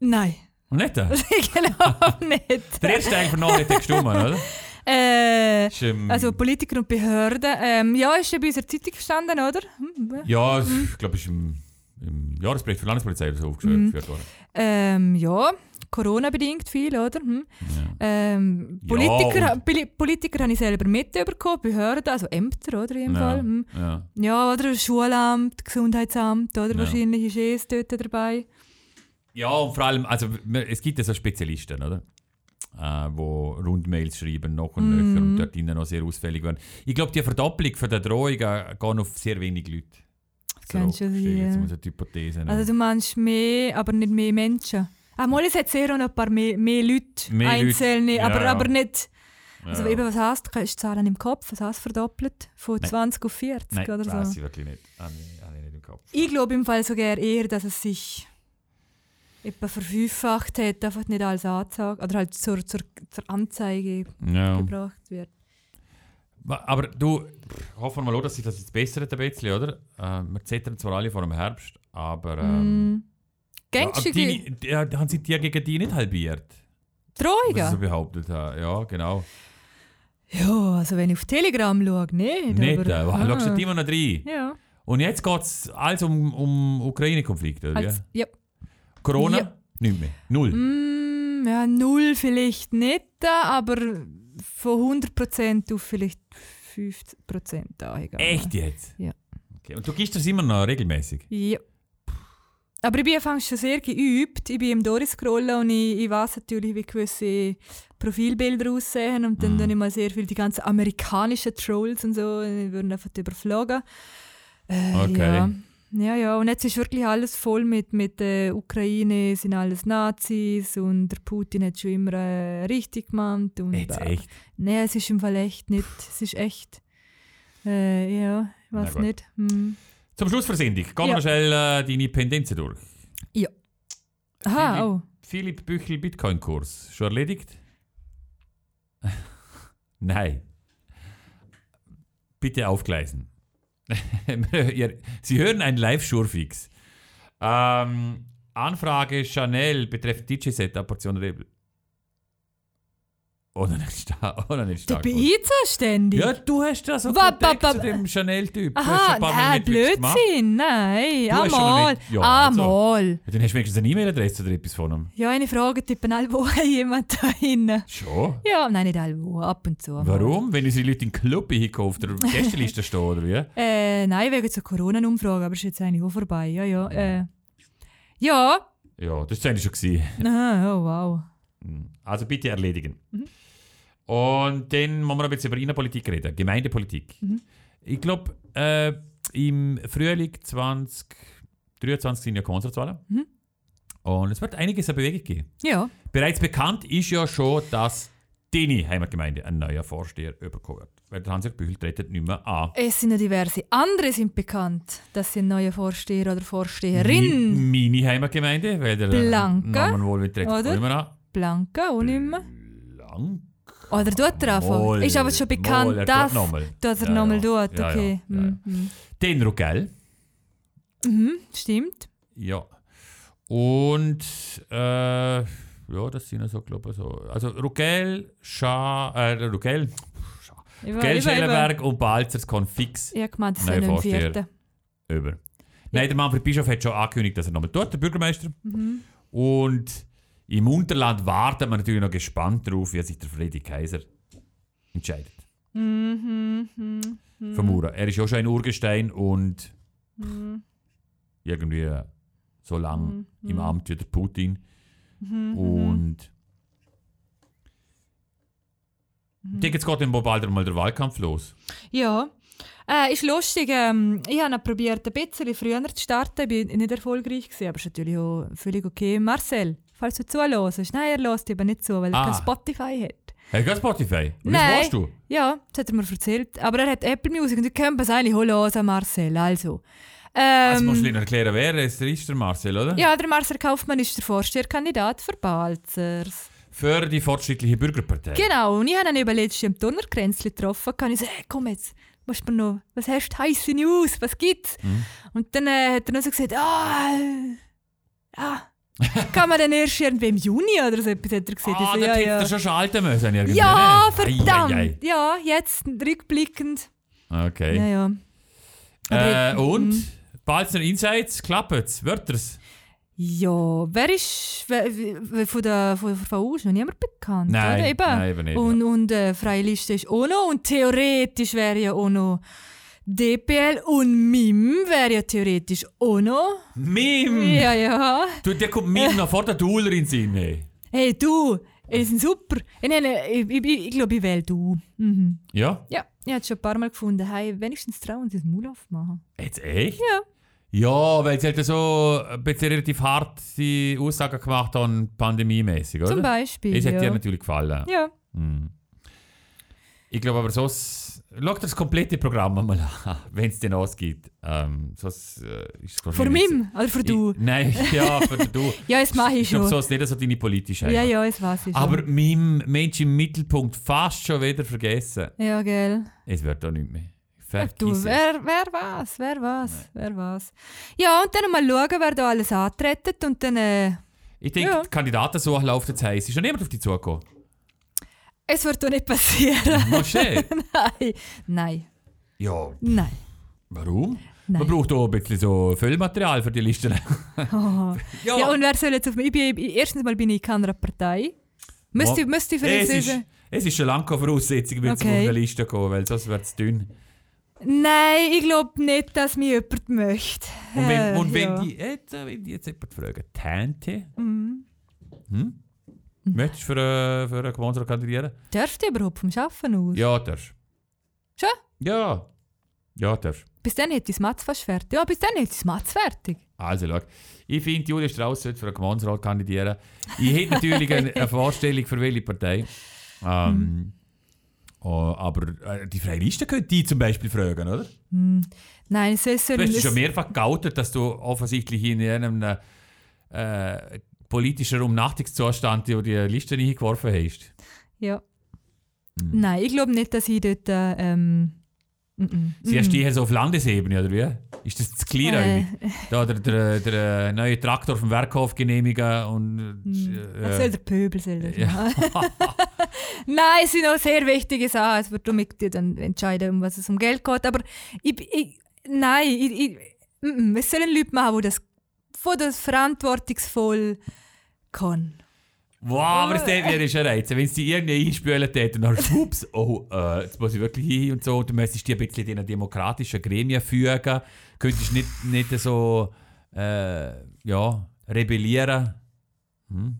[SPEAKER 1] Nein,
[SPEAKER 2] nicht das?
[SPEAKER 1] genau nicht.
[SPEAKER 2] Der erste Teil von Nachricht hat gestimmt, oder?
[SPEAKER 1] Äh, also Politiker und Behörden. Ähm, ja, ist ja bei unserer Zeitung gestanden, oder? Hm,
[SPEAKER 2] ja,
[SPEAKER 1] Mhm.
[SPEAKER 2] ich glaube, ist im, im Jahresbericht für die Landespolizei so aufgeführt
[SPEAKER 1] Mhm.
[SPEAKER 2] worden.
[SPEAKER 1] Ähm, ja, Corona-bedingt viel, oder? Hm.
[SPEAKER 2] Ja.
[SPEAKER 1] Ähm,
[SPEAKER 2] Ja,
[SPEAKER 1] Politiker,
[SPEAKER 2] und-
[SPEAKER 1] Poli- Politiker habe ich selber mitbekommen, Behörden, also Ämter, oder? In dem Fall. Hm.
[SPEAKER 2] Ja.
[SPEAKER 1] Ja, oder Schulamt, Gesundheitsamt, oder?
[SPEAKER 2] Ja.
[SPEAKER 1] Wahrscheinlich ist es dort dabei.
[SPEAKER 2] ja, und vor allem, also es gibt ja so Spezialisten, oder? Äh, wo Rundmails schreiben, noch und
[SPEAKER 1] Mhm.
[SPEAKER 2] nöcher und dort innen noch sehr ausfällig werden. Ich glaube, die Verdoppelung von der Drohung äh, geht auf sehr wenig Leute.
[SPEAKER 1] Das
[SPEAKER 2] ich jetzt so die Hypothese.
[SPEAKER 1] Also du meinst mehr, aber nicht mehr Menschen. Ah, mal, es hat sehr noch ein paar mehr, mehr Leute,
[SPEAKER 2] Mehr Leute,
[SPEAKER 1] einzelne,
[SPEAKER 2] ja,
[SPEAKER 1] aber,
[SPEAKER 2] ja.
[SPEAKER 1] aber nicht... Also
[SPEAKER 2] Ja.
[SPEAKER 1] eben, was hast du Zahlen im Kopf? Was heisst verdoppelt? Von
[SPEAKER 2] Nein.
[SPEAKER 1] 20 auf 40
[SPEAKER 2] Nein,
[SPEAKER 1] oder
[SPEAKER 2] weiß
[SPEAKER 1] so?
[SPEAKER 2] ich wirklich nicht. Habe ich, habe ich nicht im Kopf.
[SPEAKER 1] Ich glaube im Fall sogar eher, dass es sich etwa verfünffacht hat, einfach nicht als Anzeige oder halt zur, zur, zur Anzeige
[SPEAKER 2] Ja.
[SPEAKER 1] gebracht wird.
[SPEAKER 2] Aber du, hoffen wir mal, auch, dass sich das jetzt bessert ein bisschen, oder? Äh, wir zetteln zwar alle vor dem Herbst, aber... Ähm,
[SPEAKER 1] Mm.
[SPEAKER 2] aber die, ja, haben sie die gegen die nicht halbiert? Was ich so
[SPEAKER 1] Drohungen?
[SPEAKER 2] behauptet habe. Ja, genau.
[SPEAKER 1] Ja, also wenn ich auf Telegram schaue, nicht.
[SPEAKER 2] nicht,
[SPEAKER 1] aber,
[SPEAKER 2] äh,
[SPEAKER 1] ah.
[SPEAKER 2] schaust du immer noch rein.
[SPEAKER 1] Ja.
[SPEAKER 2] Und jetzt geht es alles um, um Ukraine-Konflikt, oder?
[SPEAKER 1] Als, ja.
[SPEAKER 2] Corona?
[SPEAKER 1] Ja.
[SPEAKER 2] Nicht mehr. Null.
[SPEAKER 1] Mm, ja, null vielleicht nicht, aber von 100% auf vielleicht 50% da.
[SPEAKER 2] Echt jetzt?
[SPEAKER 1] Ja.
[SPEAKER 2] Okay. Und du gibst das immer noch regelmäßig?
[SPEAKER 1] Ja. Aber ich bin anfangs schon sehr geübt. Ich bin im durchscrollen und ich, ich weiß natürlich, wie gewisse Profilbilder aussehen. Und dann
[SPEAKER 2] Mhm.
[SPEAKER 1] ich mal sehr viel die ganzen amerikanischen Trolls und so, die würden einfach überflogen. Äh,
[SPEAKER 2] Okay.
[SPEAKER 1] Ja. Ja, ja. Und jetzt ist wirklich alles voll mit, mit der Ukraine, sind alles Nazis und der Putin hat schon immer äh, richtig gemacht. Und,
[SPEAKER 2] Jetzt
[SPEAKER 1] äh,
[SPEAKER 2] echt.
[SPEAKER 1] Nein, es ist im Fall echt nicht. Es ist echt. Äh, ja, ich weiß nicht. Hm.
[SPEAKER 2] Zum Schluss versendung. Gehen wir
[SPEAKER 1] Ja.
[SPEAKER 2] noch schnell äh, deine Pendenzen durch.
[SPEAKER 1] Aha,
[SPEAKER 2] Philipp-
[SPEAKER 1] oh.
[SPEAKER 2] Philipp Büchel Bitcoin-Kurs. Schon erledigt? <laughs> Nein. Bitte aufgleisen. <laughs> Sie hören einen Live-Schurfix. Ähm, Anfrage Chanel betreffend DJ-Set Portion Rebel. Oder nicht stark. <laughs> Oder nicht
[SPEAKER 1] Der
[SPEAKER 2] stark.
[SPEAKER 1] Pizza ständig.
[SPEAKER 2] Ja, du hast da so Kontakt zu dem Chanel-Typ. Du
[SPEAKER 1] Aha, nein. Blödsinn, nein,
[SPEAKER 2] Du
[SPEAKER 1] einmal,
[SPEAKER 2] ja, also.
[SPEAKER 1] einmal.
[SPEAKER 2] Ja, Dann hast du wenigstens eine E-Mail-Adresse oder etwas von ihm.
[SPEAKER 1] Ja, eine Frage tippen alle Woche jemand da hin.
[SPEAKER 2] Schon?
[SPEAKER 1] Ja, nein, nicht alle Woche, ab und zu.
[SPEAKER 2] Warum? Wenn unsere Leute in den Club hinkommen, auf der Gästeliste stehen, oder wie? <laughs>
[SPEAKER 1] Äh, nein, wegen zur Corona-Umfrage, aber ist jetzt eigentlich auch vorbei. Ja, ja. Äh, ja,
[SPEAKER 2] Ja, das war eigentlich schon.
[SPEAKER 1] Aha, oh wow.
[SPEAKER 2] Also bitte erledigen.
[SPEAKER 1] Mhm.
[SPEAKER 2] Und dann müssen wir ein bisschen über Innenpolitik reden, Gemeindepolitik.
[SPEAKER 1] Mhm.
[SPEAKER 2] Ich glaube, äh, im Frühling 2023 sind ja Konzertwahlen.
[SPEAKER 1] Mhm.
[SPEAKER 2] Und es wird einiges an Bewegung geben.
[SPEAKER 1] Ja,
[SPEAKER 2] Bereits bekannt ist ja schon, dass deine Heimatgemeinde ein neuer Vorsteher bekommen wird. Weil der Hans-Jörg Büchel tritt nicht mehr an.
[SPEAKER 1] es sind ja diverse. Andere sind bekannt, dass sie ein neuer Vorsteher oder Vorsteherin.
[SPEAKER 2] Mi- Meine Heimatgemeinde, weil der äh,
[SPEAKER 1] Blanca,
[SPEAKER 2] Namen wohl tritt nicht mehr an.
[SPEAKER 1] Blanca, auch nicht mehr.
[SPEAKER 2] Blanca.
[SPEAKER 1] Oder tut er einfach? Ist aber schon bekannt,
[SPEAKER 2] er tut
[SPEAKER 1] dass,
[SPEAKER 2] nochmal.
[SPEAKER 1] dass er
[SPEAKER 2] Ja,
[SPEAKER 1] nochmal
[SPEAKER 2] ja.
[SPEAKER 1] tut.
[SPEAKER 2] Ja,
[SPEAKER 1] Okay.
[SPEAKER 2] ja, ja, ja.
[SPEAKER 1] Mhm.
[SPEAKER 2] Den Ruggell.
[SPEAKER 1] Mhm. Stimmt.
[SPEAKER 2] Ja. Und äh, ja, das sind so, glaube ich, so. Also Ruggell, Scha, äh,
[SPEAKER 1] ich war-
[SPEAKER 2] Schellenberg und Balzers kommen fix
[SPEAKER 1] Ich habe gemeint,
[SPEAKER 2] Neue
[SPEAKER 1] wäre im vierten.
[SPEAKER 2] über. Nein, der Manfred Bischof hat schon angekündigt, dass er nochmal tut, der Bürgermeister.
[SPEAKER 1] Mhm.
[SPEAKER 2] Und im Unterland wartet man natürlich noch gespannt darauf, wie sich der Freddy Kaiser entscheidet.
[SPEAKER 1] Mhm. Mhm.
[SPEAKER 2] Vom Maurer. Er ist ja schon ein Urgestein und
[SPEAKER 1] Mhm.
[SPEAKER 2] irgendwie so lang
[SPEAKER 1] Mhm.
[SPEAKER 2] im Amt wie der Putin.
[SPEAKER 1] Mhm.
[SPEAKER 2] Und ich denke, jetzt geht dann bald mal der Wahlkampf los.
[SPEAKER 1] Ja. Äh, ist lustig. Ähm, ich habe probiert, ein bisschen früher zu starten. Ich war nicht erfolgreich, gewesen, aber ist natürlich auch völlig okay. Marcel, falls du zuhörst, nein, er hört eben nicht zu, weil er
[SPEAKER 2] Ah.
[SPEAKER 1] kein Spotify hat.
[SPEAKER 2] Hey, geht Spotify? Und
[SPEAKER 1] Nein.
[SPEAKER 2] was warst du?
[SPEAKER 1] Ja, das hat er mir erzählt. Aber er hat Apple Music und ich kann es eigentlich hören, Marcel. Also.
[SPEAKER 2] Jetzt
[SPEAKER 1] Ähm,
[SPEAKER 2] musst du erklären, wer es ist, der Marcel, oder?
[SPEAKER 1] ja, der Marcel Kaufmann ist der Vorsteherkandidat für Balzers.
[SPEAKER 2] Für die fortschrittliche Bürgerpartei.
[SPEAKER 1] Genau, und ich habe ihn eben letztens im Turnerkränzli getroffen. Kann ich sagen, hey, komm jetzt, musst du noch, was hast du, heisse News, was gibt's?
[SPEAKER 2] Mhm.
[SPEAKER 1] Und dann äh, hat er noch so gesagt, ah, ja, <laughs> kann man dann erst irgendwie im Juni oder so etwas, hat er. Ich
[SPEAKER 2] Ah,
[SPEAKER 1] so,
[SPEAKER 2] da
[SPEAKER 1] ja,
[SPEAKER 2] hätte
[SPEAKER 1] ja.
[SPEAKER 2] er schon schalten müssen. irgendwie,
[SPEAKER 1] ja,
[SPEAKER 2] ne? Ei,
[SPEAKER 1] verdammt.
[SPEAKER 2] ei, ei.
[SPEAKER 1] Ja, jetzt rückblickend.
[SPEAKER 2] Okay.
[SPEAKER 1] Ja, ja.
[SPEAKER 2] Äh, und?
[SPEAKER 1] Mhm.
[SPEAKER 2] Balzer Insights, klappt's, Wörters.
[SPEAKER 1] Ja, wer ist wer, von der von, von VU ist noch niemand bekannt,
[SPEAKER 2] Nein,
[SPEAKER 1] oder? Eben.
[SPEAKER 2] nein, eben nicht.
[SPEAKER 1] Und, und äh, freie Liste ist auch noch und theoretisch wäre ja auch noch DPL und MIM wäre ja theoretisch auch noch.
[SPEAKER 2] Mim!
[SPEAKER 1] Ja, ja.
[SPEAKER 2] Du, der kommt Mim noch vor der Duler in den Sinn. Hey.
[SPEAKER 1] Hey, du, die sind super. Ich, ich, ich, ich, glaube, ich wähle du. Mhm.
[SPEAKER 2] Ja?
[SPEAKER 1] Ja, ich habe es schon ein paar Mal gefunden. Hey, wenigstens trauen sie das Maul aufmachen.
[SPEAKER 2] Jetzt echt?
[SPEAKER 1] Ja.
[SPEAKER 2] Ja, weil sie halt so ein bisschen relativ harte Aussagen gemacht haben, pandemiemäßig, oder?
[SPEAKER 1] Zum Beispiel.
[SPEAKER 2] Das hat
[SPEAKER 1] ja.
[SPEAKER 2] dir natürlich gefallen.
[SPEAKER 1] ja.
[SPEAKER 2] Hm. Ich glaube aber sonst. Schau dir das komplette Programm einmal an, <laughs> wenn es denn ausgeht. Ähm, sonst äh, ist es wahrscheinlich
[SPEAKER 1] MIM oder vor du?
[SPEAKER 2] Ich, nein, <laughs> ja, für du.
[SPEAKER 1] Ja, das mache ich
[SPEAKER 2] Ich glaube,
[SPEAKER 1] schon.
[SPEAKER 2] sonst nicht so deine politische
[SPEAKER 1] Ja, ja, das weiß ich schon.
[SPEAKER 2] Aber MIM, Mensch im Mittelpunkt, fast schon wieder vergessen.
[SPEAKER 1] Ja, gell.
[SPEAKER 2] Es wird auch nicht mehr. Vergiss
[SPEAKER 1] Du,
[SPEAKER 2] es.
[SPEAKER 1] wer, wer was, wer was, wer was. Ja, und dann mal schauen, wer da alles antreten und dann, äh,
[SPEAKER 2] Ich denke,
[SPEAKER 1] Ja.
[SPEAKER 2] die Kandidatensuche läuft jetzt heiß. Ist schon niemand auf dich zugekommen?
[SPEAKER 1] Es wird doch nicht passieren.
[SPEAKER 2] Mosche? <laughs>
[SPEAKER 1] nein, nein,
[SPEAKER 2] ja,
[SPEAKER 1] nein.
[SPEAKER 2] warum?
[SPEAKER 1] Nein.
[SPEAKER 2] Man braucht auch ein bisschen so Füllmaterial für die Listen. <laughs>
[SPEAKER 1] Oh. <laughs> Ja. und wer soll jetzt auf mich? Ich bin, erstens mal bin ich in keiner Partei. Müsste, ich für
[SPEAKER 2] es, ist, es ist schon lange keine Voraussetzung, wenn
[SPEAKER 1] Okay.
[SPEAKER 2] okay. auf eine Liste kommen, weil sonst wird es dünn.
[SPEAKER 1] Nein, ich glaube nicht, dass mich jemand möchte.
[SPEAKER 2] Und wenn,
[SPEAKER 1] Äh,
[SPEAKER 2] und wenn,
[SPEAKER 1] ja.
[SPEAKER 2] die, jetzt, äh, wenn die jetzt jemand fragen, Tante,
[SPEAKER 1] Mhm.
[SPEAKER 2] hm? Möchtest du für, äh, für einen Gemeinsrat kandidieren?
[SPEAKER 1] Darfst du überhaupt vom Arbeiten aus?
[SPEAKER 2] Ja, darfst
[SPEAKER 1] Schon?
[SPEAKER 2] Ja. Ja, darfst
[SPEAKER 1] Bis dann hätte ich das Matz fast fertig. Ja, bis dann hätte ich das Matz fertig.
[SPEAKER 2] Also, schau. Ich finde, Julia Strauss sollte für einen Gemeinsrat kandidieren. Ich hätte natürlich eine, eine Vorstellung für welche Partei. Ähm, oh, aber äh, die Freie Liste könnte die zum Beispiel fragen, oder?
[SPEAKER 1] Nein, es soll
[SPEAKER 2] Du hast schon mehrfach geoutet, dass du offensichtlich in einem äh, politischen Umnachtungszustand die die Liste eingeworfen hast.
[SPEAKER 1] Ja.
[SPEAKER 2] Mhm.
[SPEAKER 1] Nein, ich glaube nicht, dass ich dort. Äh, ähm, mm, mm,
[SPEAKER 2] Sie hast die hier so auf Landesebene, oder wie? Ist das zu klein?
[SPEAKER 1] Äh. <laughs>
[SPEAKER 2] Da der, der, der äh, neue Traktor vom Werkhof genehmigen und...
[SPEAKER 1] Was soll
[SPEAKER 2] Äh,
[SPEAKER 1] der Pöbel soll das
[SPEAKER 2] ja. <laughs> <laughs>
[SPEAKER 1] Nein, es sind auch sehr wichtige Sachen. Es wird damit dann entscheiden, um was es um Geld geht. Aber ich, ich, nein, ich, ich, mm, mm, es sollen Leute machen, die das, die das verantwortungsvoll können.
[SPEAKER 2] Wow, aber das tät mir schon reizen. Wenn sie irgendwie einspülen tät und dann schwupps, oh, äh, jetzt muss ich wirklich hin und so. Und du müsstest die ein bisschen in eine demokratische Gremien fügen. Könntest nicht, nicht so, äh, ja, rebellieren. Hm?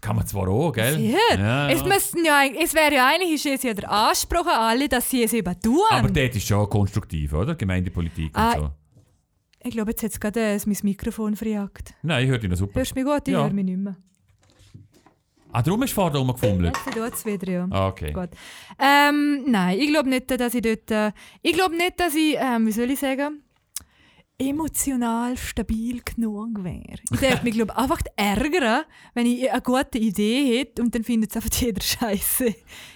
[SPEAKER 2] Kann man zwar auch, gell?
[SPEAKER 1] Sicher.
[SPEAKER 2] Ja,
[SPEAKER 1] Es,
[SPEAKER 2] ja.
[SPEAKER 1] müssten ja, es wäre ja eigentlich ist es ja der Anspruch an alle, dass sie es eben tun.
[SPEAKER 2] Aber das ist schon konstruktiv, oder? Gemeindepolitik und
[SPEAKER 1] Ah,
[SPEAKER 2] so.
[SPEAKER 1] Ich glaube, jetzt hat es gerade äh, mein Mikrofon verjagt.
[SPEAKER 2] Nein, ich höre dich noch super.
[SPEAKER 1] Hörst du mich gut? Ich
[SPEAKER 2] Ja.
[SPEAKER 1] höre mich nicht mehr.
[SPEAKER 2] Ah, darum hast du vorher rumgefummelt.
[SPEAKER 1] Jetzt tut es wieder, ja.
[SPEAKER 2] Ah, okay.
[SPEAKER 1] Gut. Ähm, nein, ich glaube nicht, dass ich dort. Äh, ich glaube nicht, dass ich, ähm, wie soll ich sagen, emotional stabil genug wäre. Ich würde mich, glaube einfach ärgern, wenn ich eine gute Idee hätte und dann findet es einfach jeder Scheiße.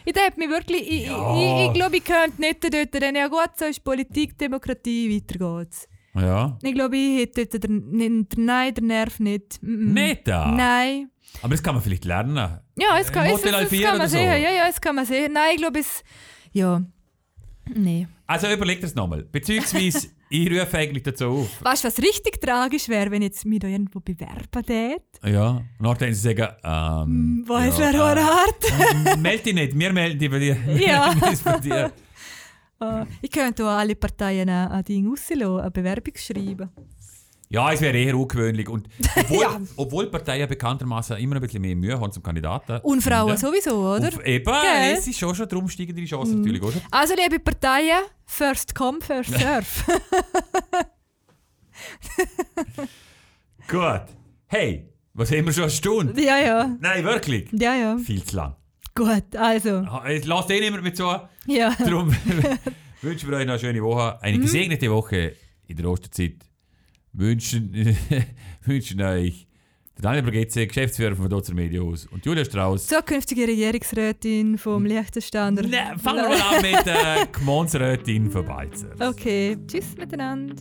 [SPEAKER 1] Ich würde mich wirklich. Ich,
[SPEAKER 2] Ja.
[SPEAKER 1] ich, ich, ich glaube, ich könnte nicht dort, denn ja gut, so ist Politik, Demokratie, weiter geht's.
[SPEAKER 2] Ja.
[SPEAKER 1] Ich glaube, ich hätte dort den, den, nein, den Nerv nicht. Mm, mm.
[SPEAKER 2] Nicht da?
[SPEAKER 1] Nein.
[SPEAKER 2] Aber das kann man vielleicht lernen.
[SPEAKER 1] Ja, es kann, es, es, es kann man
[SPEAKER 2] so.
[SPEAKER 1] sehen. Ja, ja, es kann man sehen. Nein, ich glaube, es. Ja. Nee.
[SPEAKER 2] Also überleg das nochmal. Beziehungsweise, <laughs> ich rufe eigentlich dazu auf.
[SPEAKER 1] Weißt du, was richtig tragisch wäre, wenn jetzt mich da irgendwo bewerben tät?
[SPEAKER 2] Ja. Und dann können sie sagen, ähm.
[SPEAKER 1] Weiß
[SPEAKER 2] ja,
[SPEAKER 1] wer ja,
[SPEAKER 2] äh,
[SPEAKER 1] hart? <laughs>
[SPEAKER 2] Meld dich nicht, wir melden dich bei dir.
[SPEAKER 1] Ja. <laughs> Äh, ich könnte auch alle Parteien ein, ein Ding rauslassen, eine Bewerbung schreiben.
[SPEAKER 2] Ja, es wäre eher ungewöhnlich. Und obwohl, <laughs>
[SPEAKER 1] Ja.
[SPEAKER 2] obwohl Parteien bekanntermaßen immer ein bisschen mehr Mühe haben zum Kandidaten.
[SPEAKER 1] Und Frauen sowieso, oder?
[SPEAKER 2] Und eben,
[SPEAKER 1] Gell?
[SPEAKER 2] es ist schon schon darum steigen die Chancen natürlich, oder?
[SPEAKER 1] Also, liebe Parteien, first come, first <laughs> serve.
[SPEAKER 2] Gut. Hey, was haben wir schon eine Stunde?
[SPEAKER 1] ja, ja.
[SPEAKER 2] Nein, wirklich.
[SPEAKER 1] Ja, ja.
[SPEAKER 2] Viel zu lang.
[SPEAKER 1] Gut, also.
[SPEAKER 2] Lass den immer mit so.
[SPEAKER 1] Ja. <laughs>
[SPEAKER 2] Darum <laughs> wünschen wir euch noch eine schöne Woche, eine gesegnete Woche in der Osterzeit. Wünschen, <laughs> wünschen euch Daniel Bragetze, Geschäftsführer vom Dozer Medienhaus und Julia Strauss.
[SPEAKER 1] Zukünftige Regierungsrätin vom Liechtensteiner.
[SPEAKER 2] Ne, fangen wir mal an mit der Gemeinsrätin von Beizer.
[SPEAKER 1] Okay, tschüss miteinander.